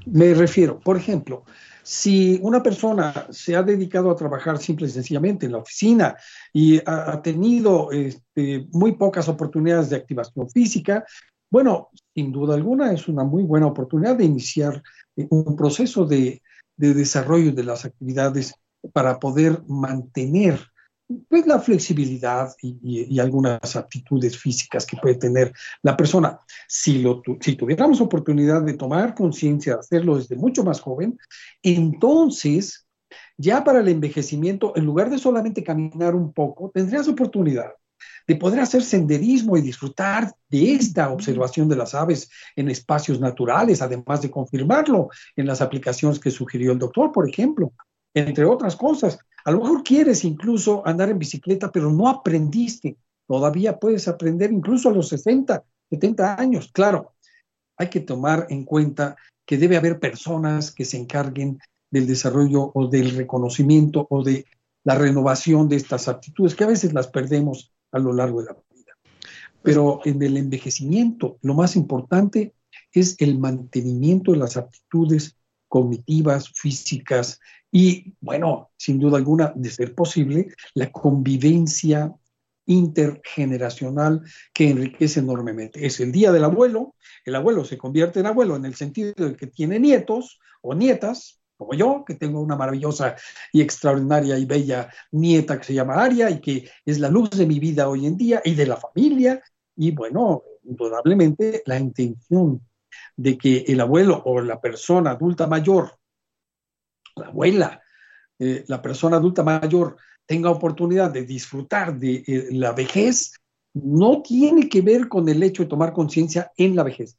Me refiero, por ejemplo, si una persona se ha dedicado a trabajar simple y sencillamente en la oficina y ha, tenido este, muy pocas oportunidades de activación física, bueno, sin duda alguna es una muy buena oportunidad de iniciar un proceso de, desarrollo de las actividades para poder mantener pues, la flexibilidad y, y, y, algunas aptitudes físicas que puede tener la persona. Si, lo, si tuviéramos oportunidad de tomar conciencia, de hacerlo desde mucho más joven, entonces ya para el envejecimiento, en lugar de solamente caminar un poco, tendrías oportunidad de poder hacer senderismo y disfrutar de esta observación de las aves en espacios naturales, además de confirmarlo en las aplicaciones que sugirió el doctor, por ejemplo, entre otras cosas. A lo mejor quieres incluso andar en bicicleta, pero no aprendiste. Todavía puedes aprender incluso a los 60, 70 años. Claro, hay que tomar en cuenta que debe haber personas que se encarguen del desarrollo o del reconocimiento o de la renovación de estas aptitudes, que a veces las perdemos a lo largo de la vida. Pero en el envejecimiento, lo más importante es el mantenimiento de las aptitudes cognitivas, físicas y, bueno, sin duda alguna, de ser posible, la convivencia intergeneracional que enriquece enormemente. Es el día del abuelo, el abuelo se convierte en abuelo en el sentido de que tiene nietos o nietas, como yo, que tengo una maravillosa y extraordinaria y bella nieta que se llama Aria y que es la luz de mi vida hoy en día y de la familia. Y bueno, indudablemente la intención de que el abuelo o la persona adulta mayor, la abuela, eh, la persona adulta mayor tenga oportunidad de disfrutar de eh, la vejez, no tiene que ver con el hecho de tomar conciencia en la vejez.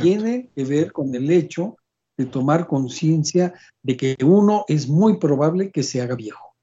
Tiene que ver con el hecho de tomar conciencia de que uno es muy probable que se haga viejo.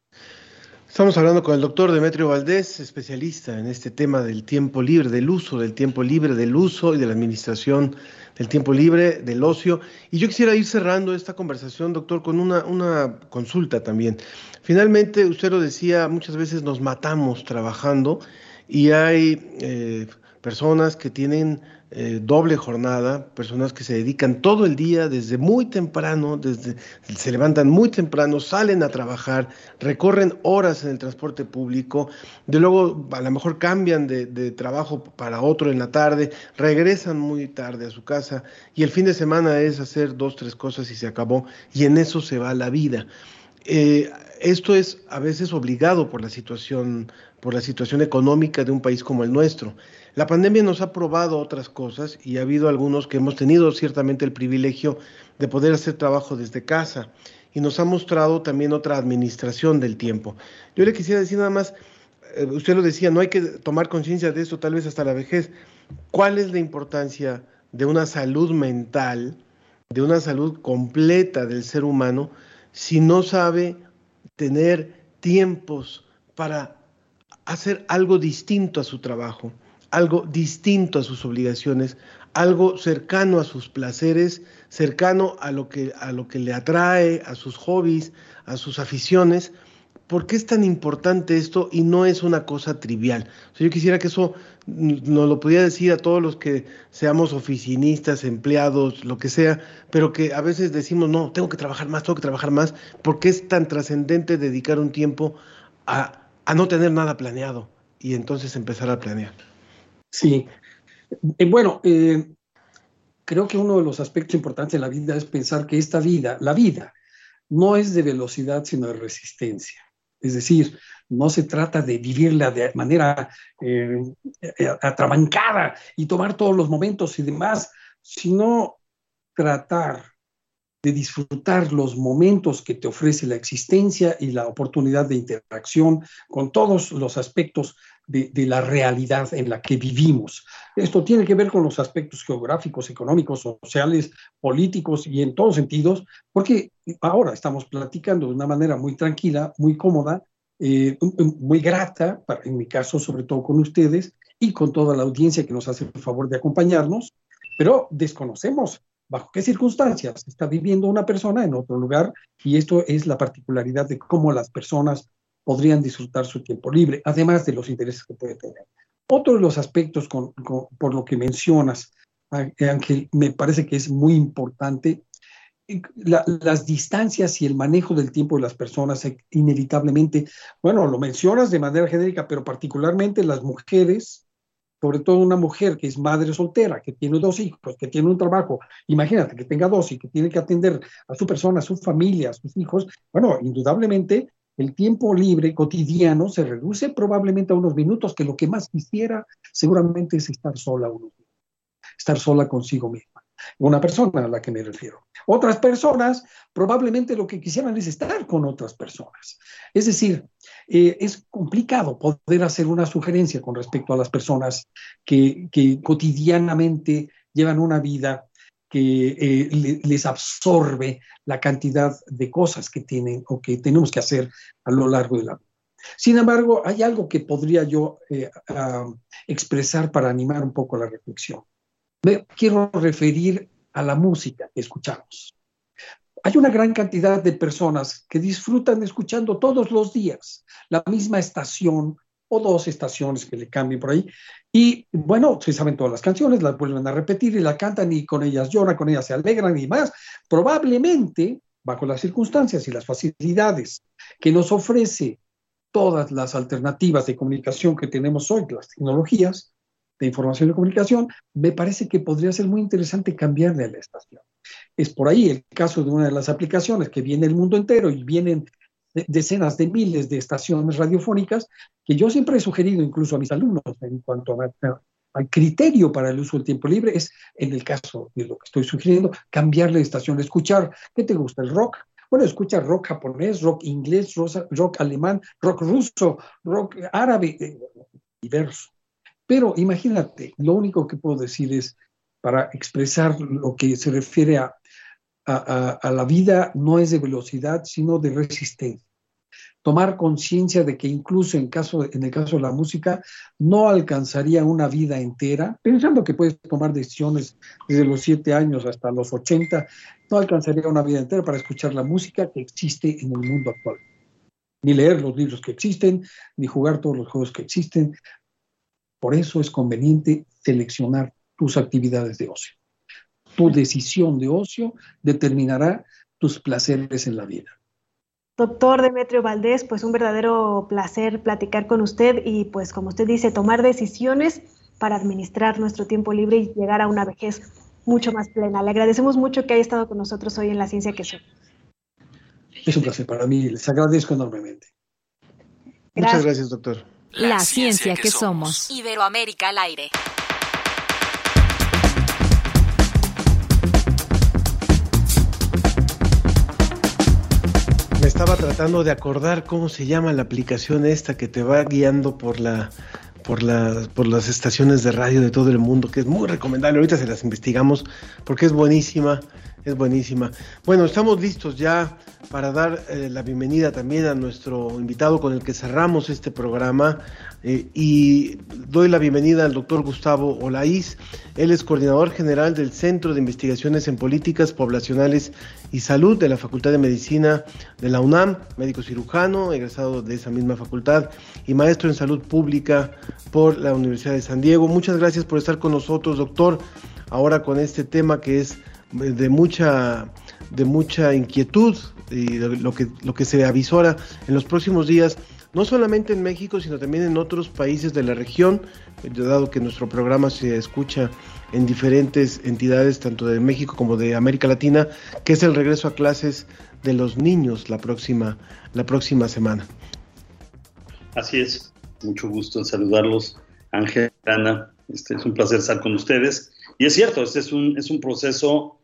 Estamos hablando con el doctor Demetrio Valdés, especialista en este tema del tiempo libre, del uso del tiempo libre, del uso y de la administración del tiempo libre, del ocio. Y yo quisiera ir cerrando esta conversación, doctor, con una, una consulta también. Finalmente, usted lo decía, muchas veces nos matamos trabajando y hay eh, personas que tienen eh, doble jornada, personas que se dedican todo el día desde muy temprano, desde se levantan muy temprano, salen a trabajar, recorren horas en el transporte público, de luego a lo mejor cambian de, trabajo para otro en la tarde, regresan muy tarde a su casa y el fin de semana es hacer dos, tres cosas y se acabó y en eso se va la vida. Eh, esto es a veces obligado por la situación, por la situación económica de un país como el nuestro. La pandemia nos ha probado otras cosas y ha habido algunos que hemos tenido ciertamente el privilegio de poder hacer trabajo desde casa y nos ha mostrado también otra administración del tiempo. Yo le quisiera decir nada más, eh, usted lo decía, no hay que tomar conciencia de esto tal vez hasta la vejez. ¿Cuál es la importancia de una salud mental, de una salud completa del ser humano? si no sabe tener tiempos para hacer algo distinto a su trabajo, algo distinto a sus obligaciones, algo cercano a sus placeres, cercano a lo que, a lo que le atrae, a sus hobbies, a sus aficiones, ¿Por qué es tan importante esto y no es una cosa trivial? yo quisiera que eso nos lo pudiera decir a todos los que seamos oficinistas, empleados, lo que sea, pero que a veces decimos, no, tengo que trabajar más, tengo que trabajar más. ¿Por qué es tan trascendente dedicar un tiempo a, no tener nada planeado y entonces empezar a planear? Sí. Eh, bueno, eh, creo que uno de los aspectos importantes de la vida es pensar que esta vida, la vida, no es de velocidad, sino de resistencia. Es decir, no se trata de vivirla de manera eh, eh, atrabancada y tomar todos los momentos y demás, sino tratar de disfrutar los momentos que te ofrece la existencia y la oportunidad de interacción con todos los aspectos de, la realidad en la que vivimos. Esto tiene que ver con los aspectos geográficos, económicos, sociales, políticos y en todos sentidos, porque ahora estamos platicando de una manera muy tranquila, muy cómoda, eh, muy grata, en mi caso sobre todo con ustedes y con toda la audiencia que nos hace el favor de acompañarnos, pero desconocemos bajo qué circunstancias está viviendo una persona en otro lugar y esto es la particularidad de cómo las personas podrían disfrutar su tiempo libre, además de los intereses que puede tener. Otro de los aspectos con, con, por lo que mencionas, Ángel, me parece que es muy importante. La, las distancias y el manejo del tiempo de las personas inevitablemente, bueno, lo mencionas de manera genérica, pero particularmente las mujeres sobre todo una mujer que es madre soltera, que tiene dos hijos, que tiene un trabajo, imagínate que tenga dos y que tiene que atender a su persona, a su familia, a sus hijos, bueno, indudablemente el tiempo libre cotidiano se reduce probablemente a unos minutos, que lo que más quisiera seguramente es estar sola unos minutos, estar sola consigo misma. Una persona a la que me refiero. Otras personas probablemente lo que quisieran es estar con otras personas. Es decir, eh, es complicado poder hacer una sugerencia con respecto a las personas que, que cotidianamente llevan una vida que eh, les absorbe la cantidad de cosas que tienen o que tenemos que hacer a lo largo de la vida. Sin embargo, hay algo que podría yo eh, expresar para animar un poco la reflexión. Me quiero referir a la música que escuchamos. Hay una gran cantidad de personas que disfrutan escuchando todos los días la misma estación o dos estaciones que le cambien por ahí. Y bueno, se saben todas las canciones, las vuelven a repetir y la cantan y con ellas lloran, con ellas se alegran y más. Probablemente, bajo las circunstancias y las facilidades que nos ofrece todas las alternativas de comunicación que tenemos hoy, las tecnologías de información y comunicación, me parece que podría ser muy interesante cambiarle a la estación. Es por ahí el caso de una de las aplicaciones que viene el mundo entero y vienen decenas de miles de estaciones radiofónicas que yo siempre he sugerido incluso a mis alumnos en cuanto al criterio para el uso del tiempo libre es, en el caso de lo que estoy sugiriendo, cambiarle de estación, escuchar, ¿qué te gusta? ¿El rock? Bueno, escucha rock japonés, rock inglés, rock alemán, rock ruso, rock árabe, eh, diverso. Pero imagínate, lo único que puedo decir es, para expresar lo que se refiere a a, la vida no es de velocidad, sino de resistencia. Tomar conciencia de que incluso en, en el caso de la música no alcanzaría una vida entera, pensando que puedes tomar decisiones desde los siete años hasta los 80, no alcanzaría una vida entera para escuchar la música que existe en el mundo actual. Ni leer los libros que existen, ni jugar todos los juegos que existen. Por eso es conveniente seleccionar tus actividades de ocio tu decisión de ocio determinará tus placeres en la vida. Doctor Demetrio Valdés, pues un verdadero placer platicar con usted y pues como usted dice, tomar decisiones para administrar nuestro tiempo libre y llegar a una vejez mucho más plena. Le agradecemos mucho que haya estado con nosotros hoy en La Ciencia que Soy. Es un placer para mí, les agradezco enormemente. Muchas gracias, doctor. La, ciencia, que, somos. Iberoamérica al aire. Me estaba tratando de acordar cómo se llama la aplicación esta que te va guiando por la por las por las estaciones de radio de todo el mundo, que es muy recomendable. Ahorita se las investigamos porque es buenísima, es buenísima. Bueno, estamos listos ya para dar eh, la bienvenida también a nuestro invitado con el que cerramos este programa eh, y doy la bienvenida al doctor Gustavo Olaís. Él es coordinador general del Centro de Investigaciones en Políticas Poblacionales y Salud de la Facultad de Medicina de la UNAM, médico cirujano, egresado de esa misma facultad y maestro en salud pública por la Universidad de San Diego. Muchas gracias por estar con nosotros, doctor, ahora con este tema que es de mucha de mucha inquietud y lo que, lo que se avisora en los próximos días, no solamente en México, sino también en otros países de la región, dado que nuestro programa se escucha en diferentes entidades, tanto de México como de América Latina, que es el regreso a clases de los niños la próxima, la próxima semana. Así es, mucho gusto en saludarlos, Ángel, Ana, este es un placer estar con ustedes. Y es cierto, este es un, es un proceso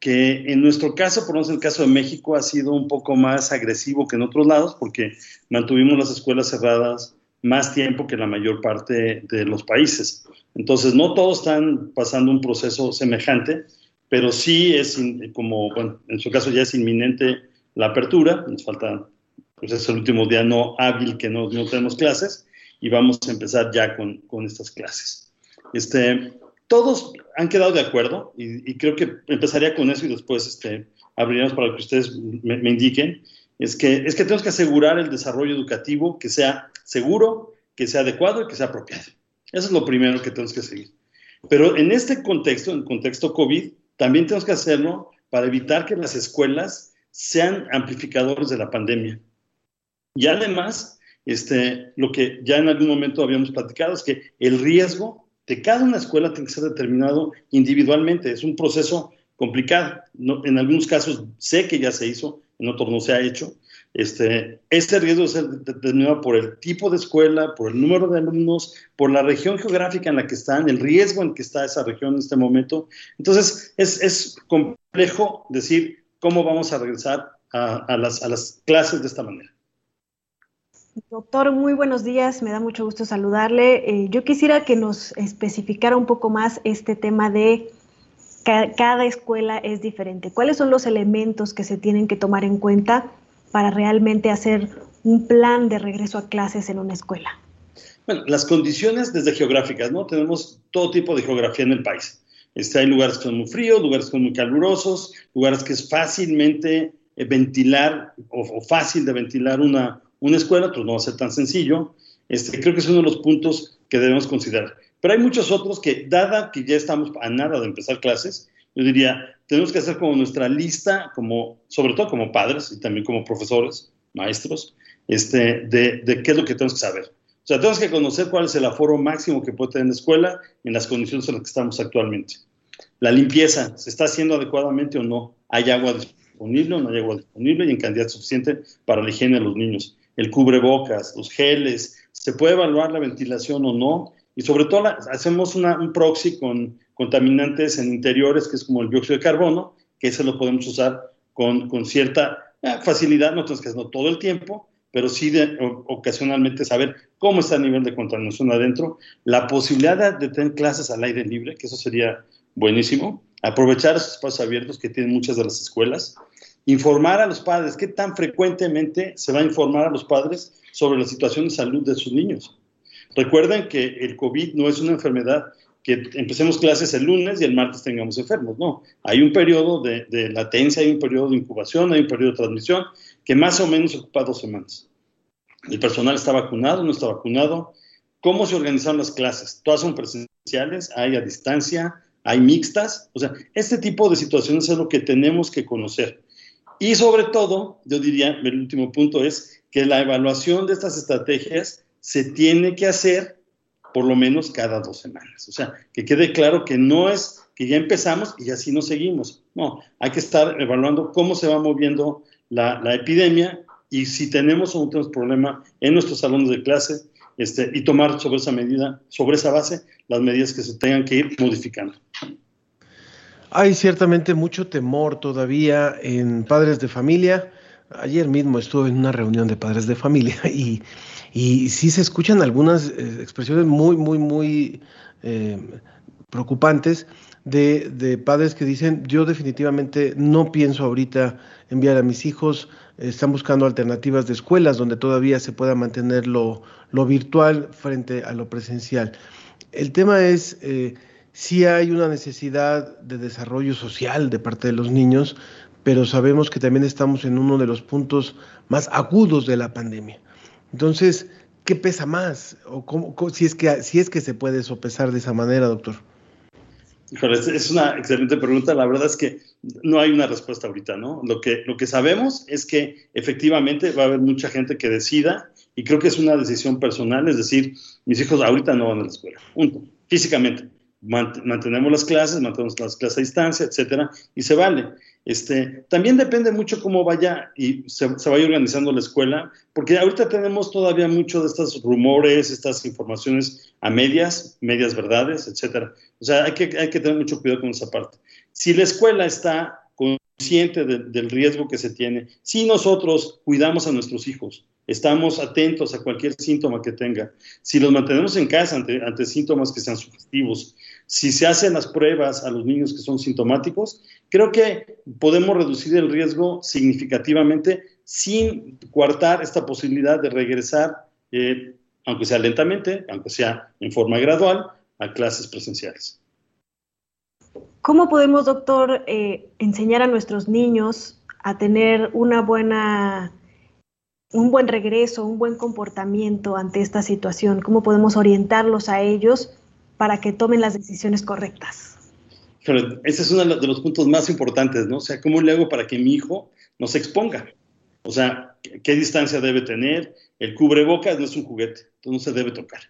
que en nuestro caso, por lo menos en el caso de México, ha sido un poco más agresivo que en otros lados, porque mantuvimos las escuelas cerradas más tiempo que la mayor parte de los países. Entonces, no todos están pasando un proceso semejante, pero sí es como, bueno, en su caso ya es inminente la apertura, nos falta, pues es el último día no hábil que no, no tenemos clases y vamos a empezar ya con, con estas clases. Este, todos han quedado de acuerdo y, creo que empezaría con eso y después este, abriríamos para que ustedes me, indiquen, es que, es que tenemos que asegurar el desarrollo educativo que sea seguro, que sea adecuado y que sea apropiado. Eso es lo primero que tenemos que seguir. Pero en este contexto, en el contexto COVID, también tenemos que hacerlo para evitar que las escuelas sean amplificadores de la pandemia. Y además, este, lo que ya en algún momento habíamos platicado es que el riesgo de cada una escuela tiene que ser determinado individualmente. Es un proceso complicado. en algunos casos sé que ya se hizo, en otros no se ha hecho. Este, este riesgo es determinado por el tipo de escuela, por el número de alumnos, por la región geográfica en la que están, el riesgo en que está esa región en este momento. Entonces, es, es complejo decir cómo vamos a regresar a, las, a las clases de esta manera. Doctor, muy buenos días, me da mucho gusto saludarle. Eh, yo quisiera que nos especificara un poco más este tema de que cada escuela es diferente. ¿Cuáles son los elementos que se tienen que tomar en cuenta para realmente hacer un plan de regreso a clases en una escuela? Bueno, las condiciones desde geográficas, ¿no? Tenemos todo tipo de geografía en el país. Este, hay lugares que son muy fríos, lugares que son muy calurosos, lugares que es fácilmente eh, ventilar o, fácil de ventilar una, una escuela, pues no va a ser tan sencillo. Este, creo que es uno de los puntos que debemos considerar. Pero hay muchos otros que, dada que ya estamos a nada de empezar clases, yo diría, tenemos que hacer como nuestra lista, como, sobre todo como padres y también como profesores, maestros, este, de, de qué es lo que tenemos que saber. O sea, tenemos que conocer cuál es el aforo máximo que puede tener la escuela en las condiciones en las que estamos actualmente. La limpieza, ¿se está haciendo adecuadamente o no? ¿Hay agua disponible o no hay agua disponible y en cantidad suficiente para la higiene de los niños? El cubrebocas, los geles, ¿se puede evaluar la ventilación o no? Y sobre todo hacemos un proxy con contaminantes en interiores, que es como el dióxido de carbono, que ese lo podemos usar con, con cierta eh, facilidad, no tenemos que hacerlo todo el tiempo, pero sí de, ocasionalmente saber cómo está el nivel de contaminación adentro, la posibilidad de, tener clases al aire libre, que eso sería buenísimo, aprovechar esos espacios abiertos que tienen muchas de las escuelas, informar a los padres, qué tan frecuentemente se va a informar a los padres sobre la situación de salud de sus niños. Recuerden que el COVID no es una enfermedad que empecemos clases el lunes y el martes tengamos enfermos, no. Hay un periodo de, latencia, hay un periodo de incubación, hay un periodo de transmisión que más o menos ocupa dos semanas. El personal está vacunado, no está vacunado. ¿Cómo se organizan las clases? Todas son presenciales, hay a distancia, hay mixtas. O sea, este tipo de situaciones es lo que tenemos que conocer. Y sobre todo, yo diría, el último punto es que la evaluación de estas estrategias se tiene que hacer por lo menos cada dos semanas. O sea, que quede claro que no es que ya empezamos y así no seguimos. No, hay que estar evaluando cómo se va moviendo la, epidemia y si tenemos o no tenemos problema en nuestros salones de clase este, y tomar sobre esa medida, sobre esa base, las medidas que se tengan que ir modificando. Hay ciertamente mucho temor todavía en padres de familia. Ayer mismo estuve en una reunión de padres de familia [LAUGHS] y y sí se escuchan algunas eh, expresiones muy, muy, muy eh, preocupantes de, padres que dicen, yo definitivamente no pienso ahorita enviar a mis hijos, están buscando alternativas de escuelas donde todavía se pueda mantener lo, virtual frente a lo presencial. El tema es, eh, si hay una necesidad de desarrollo social de parte de los niños, pero sabemos que también estamos en uno de los puntos más agudos de la pandemia. Entonces, ¿qué pesa más? O si, es que, si es que se puede sopesar de esa manera, doctor. Es una excelente pregunta. La verdad es que no hay una respuesta ahorita, ¿no? Lo que, lo que sabemos es que efectivamente va a haber mucha gente que decida, y creo que es una decisión personal, es decir, mis hijos ahorita no van a la escuela, punto, físicamente. Mantenemos las clases, mantenemos las clases a distancia, etcétera, y se vale. Este, también depende mucho cómo vaya y se, vaya organizando la escuela, porque ahorita tenemos todavía mucho de estos rumores, estas informaciones a medias, medias verdades, etcétera. O sea, hay que, hay que tener mucho cuidado con esa parte. Si la escuela está consciente del riesgo que se tiene, si nosotros cuidamos a nuestros hijos, estamos atentos a cualquier síntoma que tenga, si los mantenemos en casa ante, ante síntomas que sean sugestivos, si se hacen las pruebas a los niños que son sintomáticos, creo que podemos reducir el riesgo significativamente sin coartar esta posibilidad de regresar, eh, aunque sea lentamente, aunque sea en forma gradual, a clases presenciales. ¿Cómo podemos, doctor, eh, enseñar a nuestros niños a tener una buena, un buen regreso, un buen comportamiento ante esta situación? ¿Cómo podemos orientarlos a ellos para que tomen las decisiones correctas. ese es uno de los puntos más importantes, ¿no? O sea, ¿cómo le hago para que mi hijo no se exponga? O sea, ¿qué distancia debe tener? El cubrebocas no es un juguete, entonces no se debe tocar.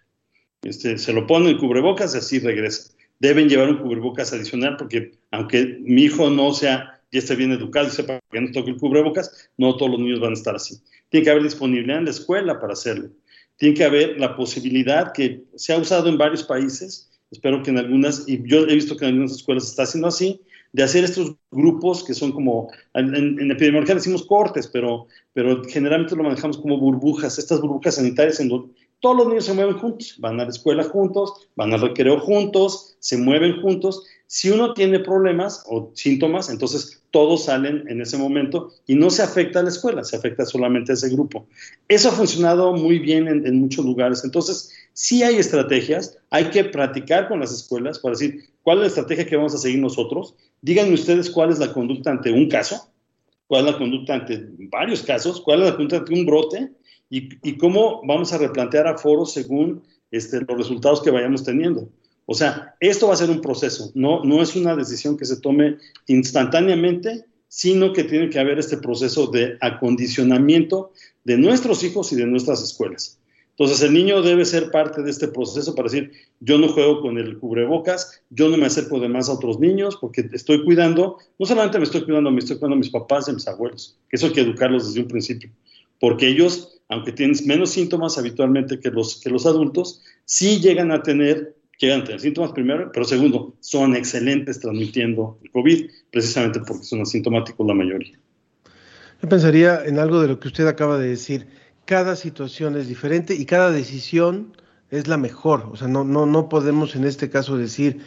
este, se lo ponen el cubrebocas y así regresa. Deben llevar un cubrebocas adicional porque aunque mi hijo no sea, ya esté bien educado y sepa que no toque el cubrebocas, no todos los niños van a estar así. Tiene que haber disponibilidad en la escuela para hacerlo. Tiene que haber la posibilidad que se ha usado en varios países, espero que en algunas, y yo he visto que en algunas escuelas está haciendo así, de hacer estos grupos que son como, en, en epidemiología decimos cortes, pero, pero generalmente lo manejamos como burbujas, estas burbujas sanitarias en donde todos los niños se mueven juntos, van a la escuela juntos, van al recreo juntos, se mueven juntos. Si uno tiene problemas o síntomas, entonces todos salen en ese momento y no se afecta a la escuela, se afecta solamente a ese grupo. Eso ha funcionado muy bien en, muchos lugares. Entonces, sí hay estrategias, hay que practicar con las escuelas para decir cuál es la estrategia que vamos a seguir nosotros. Díganme ustedes cuál es la conducta ante un caso, cuál es la conducta ante varios casos, cuál es la conducta ante un brote y, cómo vamos a replantear a foros según este, los resultados que vayamos teniendo. O sea, esto va a ser un proceso, no, no es una decisión que se tome instantáneamente, sino que tiene que haber este proceso de acondicionamiento de nuestros hijos y de nuestras escuelas. Entonces el niño debe ser parte de este proceso para decir, yo no juego con el cubrebocas, yo no me acerco de más a otros niños porque estoy cuidando, no solamente me estoy cuidando, me estoy cuidando a mis papás y a mis abuelos, que eso hay que educarlos desde un principio, porque ellos aunque tienen menos síntomas habitualmente que los, que los adultos, sí llegan a tener, llegan tener síntomas primero, pero segundo, son excelentes transmitiendo el COVID, precisamente porque son asintomáticos la mayoría. Yo pensaría en algo de lo que usted acaba de decir. Cada situación es diferente y cada decisión es la mejor. O sea, no, no, no podemos en este caso decir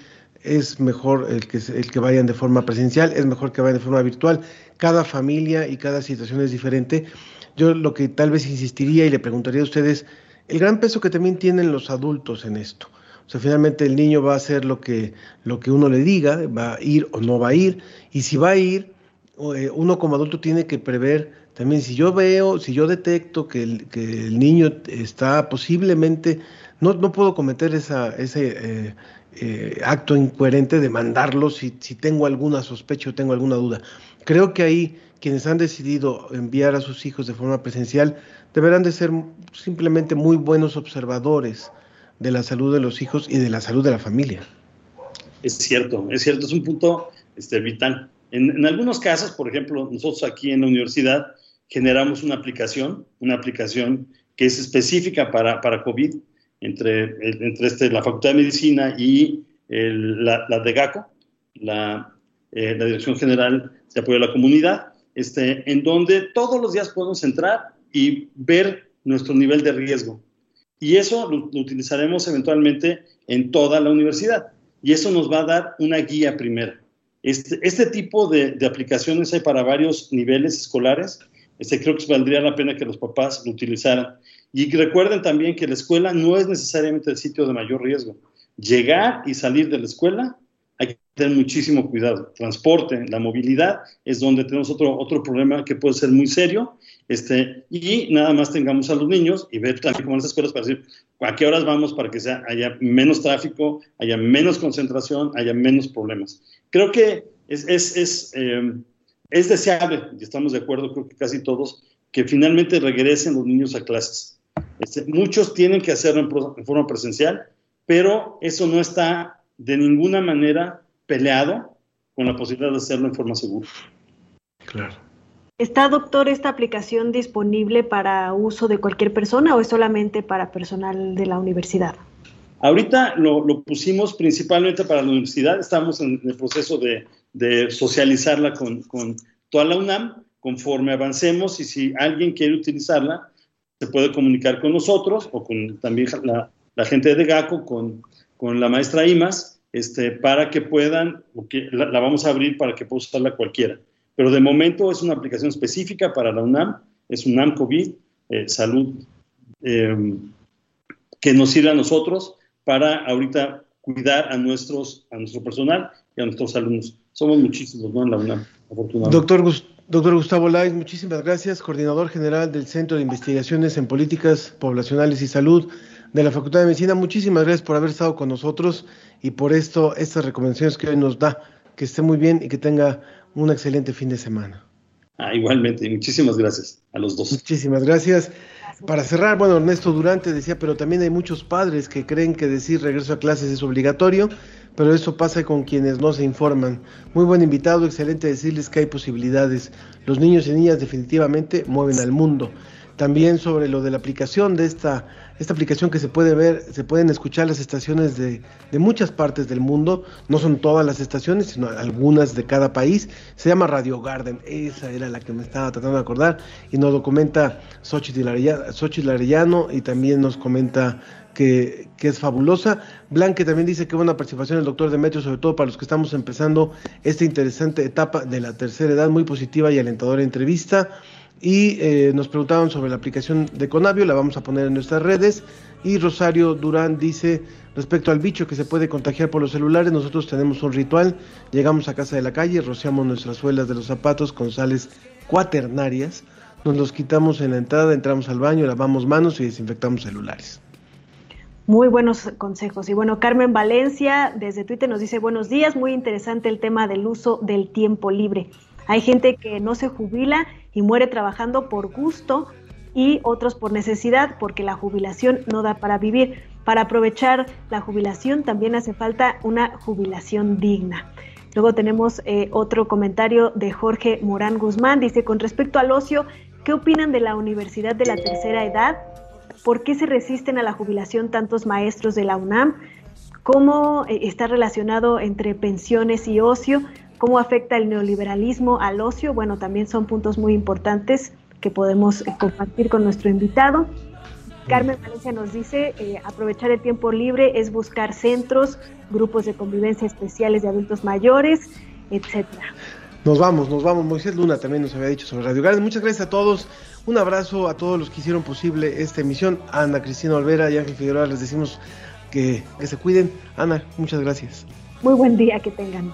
es mejor el que, el que vayan de forma presencial, es mejor que vayan de forma virtual. Cada familia y cada situación es diferente yo lo que tal vez insistiría y le preguntaría a ustedes, el gran peso que también tienen los adultos en esto. O sea, finalmente el niño va a hacer lo que, lo que uno le diga, va a ir o no va a ir, y si va a ir, eh, uno como adulto tiene que prever también si yo veo, si yo detecto que el, que el niño está posiblemente, no, no puedo cometer esa, ese eh, eh, acto incoherente de mandarlo si, tengo alguna sospecha o tengo alguna duda. Creo que ahí quienes han decidido enviar a sus hijos de forma presencial deberán de ser simplemente muy buenos observadores de la salud de los hijos y de la salud de la familia. Es cierto, es cierto, es un punto este, vital. En, algunos casos, por ejemplo, nosotros aquí en la universidad generamos una aplicación, una aplicación que es específica para COVID, entre, entre este, la Facultad de Medicina y la, la, de GACO, la, eh, la Dirección General de Apoyo a la Comunidad, este, en donde todos los días podemos entrar y ver nuestro nivel de riesgo. Y eso lo, utilizaremos eventualmente en toda la universidad. Y eso nos va a dar una guía primera. Este, este tipo de, aplicaciones hay para varios niveles escolares. Este, creo que valdría la pena que los papás lo utilizaran. Y recuerden también que la escuela no es necesariamente el sitio de mayor riesgo. Llegar y salir de la escuela hay que tener muchísimo cuidado. Transporte, la movilidad es donde tenemos otro, otro problema que puede ser muy serio. Este, y nada más tengamos a los niños y ver también cómo las escuelas para decir a qué horas vamos para que sea, haya menos tráfico, haya menos concentración, haya menos problemas. Creo que es, es, es, eh, es deseable, y estamos de acuerdo, creo que casi todos, que finalmente regresen los niños a clases. Este, muchos tienen que hacerlo en forma presencial, pero eso no está de ninguna manera peleado con la posibilidad de hacerlo en forma segura. Claro. ¿Está, doctor, esta aplicación disponible para uso de cualquier persona o es solamente para personal de la universidad? Ahorita lo, pusimos principalmente para la universidad, estamos en el proceso de, socializarla con, toda la UNAM, conforme avancemos y si alguien quiere utilizarla, se puede comunicar con nosotros o con también la, gente de GACO, con con la maestra IMAS este, para que puedan, la, la, vamos a abrir para que pueda usarla cualquiera. Pero de momento es una aplicación específica para la UNAM, es UNAM COVID, eh, salud, em, que nos sirve a nosotros para ahorita cuidar a, nuestros, a nuestro personal y a nuestros alumnos. Somos muchísimos, ¿no? En la UNAM, afortunadamente. Doctor, doctor Gustavo Lais, muchísimas gracias, coordinador general del Centro de Investigaciones en Políticas Poblacionales y Salud de la Facultad de Medicina. Muchísimas gracias por haber estado con nosotros y por esto, estas recomendaciones que hoy nos da. Que esté muy bien y que tenga un excelente fin de semana. Ah, igualmente, muchísimas gracias a los dos. Muchísimas gracias. Para cerrar, bueno, Ernesto Durante decía, pero también hay muchos padres que creen que decir regreso a clases es obligatorio, pero eso pasa con quienes no se informan. Muy buen invitado, excelente decirles que hay posibilidades. Los niños y niñas definitivamente mueven al mundo. También sobre lo de la aplicación de esta, esta aplicación que se puede ver, se pueden escuchar las estaciones de, de muchas partes del mundo, no son todas las estaciones, sino algunas de cada país. Se llama Radio Garden, esa era la que me estaba tratando de acordar, y nos lo comenta Xochitl Arellano y también nos comenta que, que, es fabulosa. Blanque también dice que buena participación el doctor Demetrio, sobre todo para los que estamos empezando esta interesante etapa de la tercera edad, muy positiva y alentadora entrevista y eh, nos preguntaban sobre la aplicación de Conavio, la vamos a poner en nuestras redes. Y Rosario Durán dice, respecto al bicho que se puede contagiar por los celulares, nosotros tenemos un ritual, llegamos a casa de la calle, rociamos nuestras suelas de los zapatos con sales cuaternarias, nos los quitamos en la entrada, entramos al baño, lavamos manos y desinfectamos celulares. Muy buenos consejos. Y bueno, Carmen Valencia desde Twitter nos dice buenos días, muy interesante el tema del uso del tiempo libre. Hay gente que no se jubila y muere trabajando por gusto y otros por necesidad porque la jubilación no da para vivir. Para aprovechar la jubilación también hace falta una jubilación digna. Luego tenemos eh, otro comentario de Jorge Morán Guzmán. Dice, con respecto al ocio, ¿qué opinan de la Universidad de la Tercera Edad? ¿Por qué se resisten a la jubilación tantos maestros de la UNAM? ¿Cómo eh, está relacionado entre pensiones y ocio? Cómo afecta el neoliberalismo al ocio. Bueno, también son puntos muy importantes que podemos eh, compartir con nuestro invitado. Carmen Valencia nos dice, eh, aprovechar el tiempo libre es buscar centros, grupos de convivencia especiales de adultos mayores, etcétera. Nos vamos, nos vamos. Moisés Luna también nos había dicho sobre Radio Garden. Muchas gracias a todos. Un abrazo a todos los que hicieron posible esta emisión. Ana Cristina Olvera y Ángel Figueroa les decimos que, que se cuiden. Ana, muchas gracias. Muy buen día que tengan.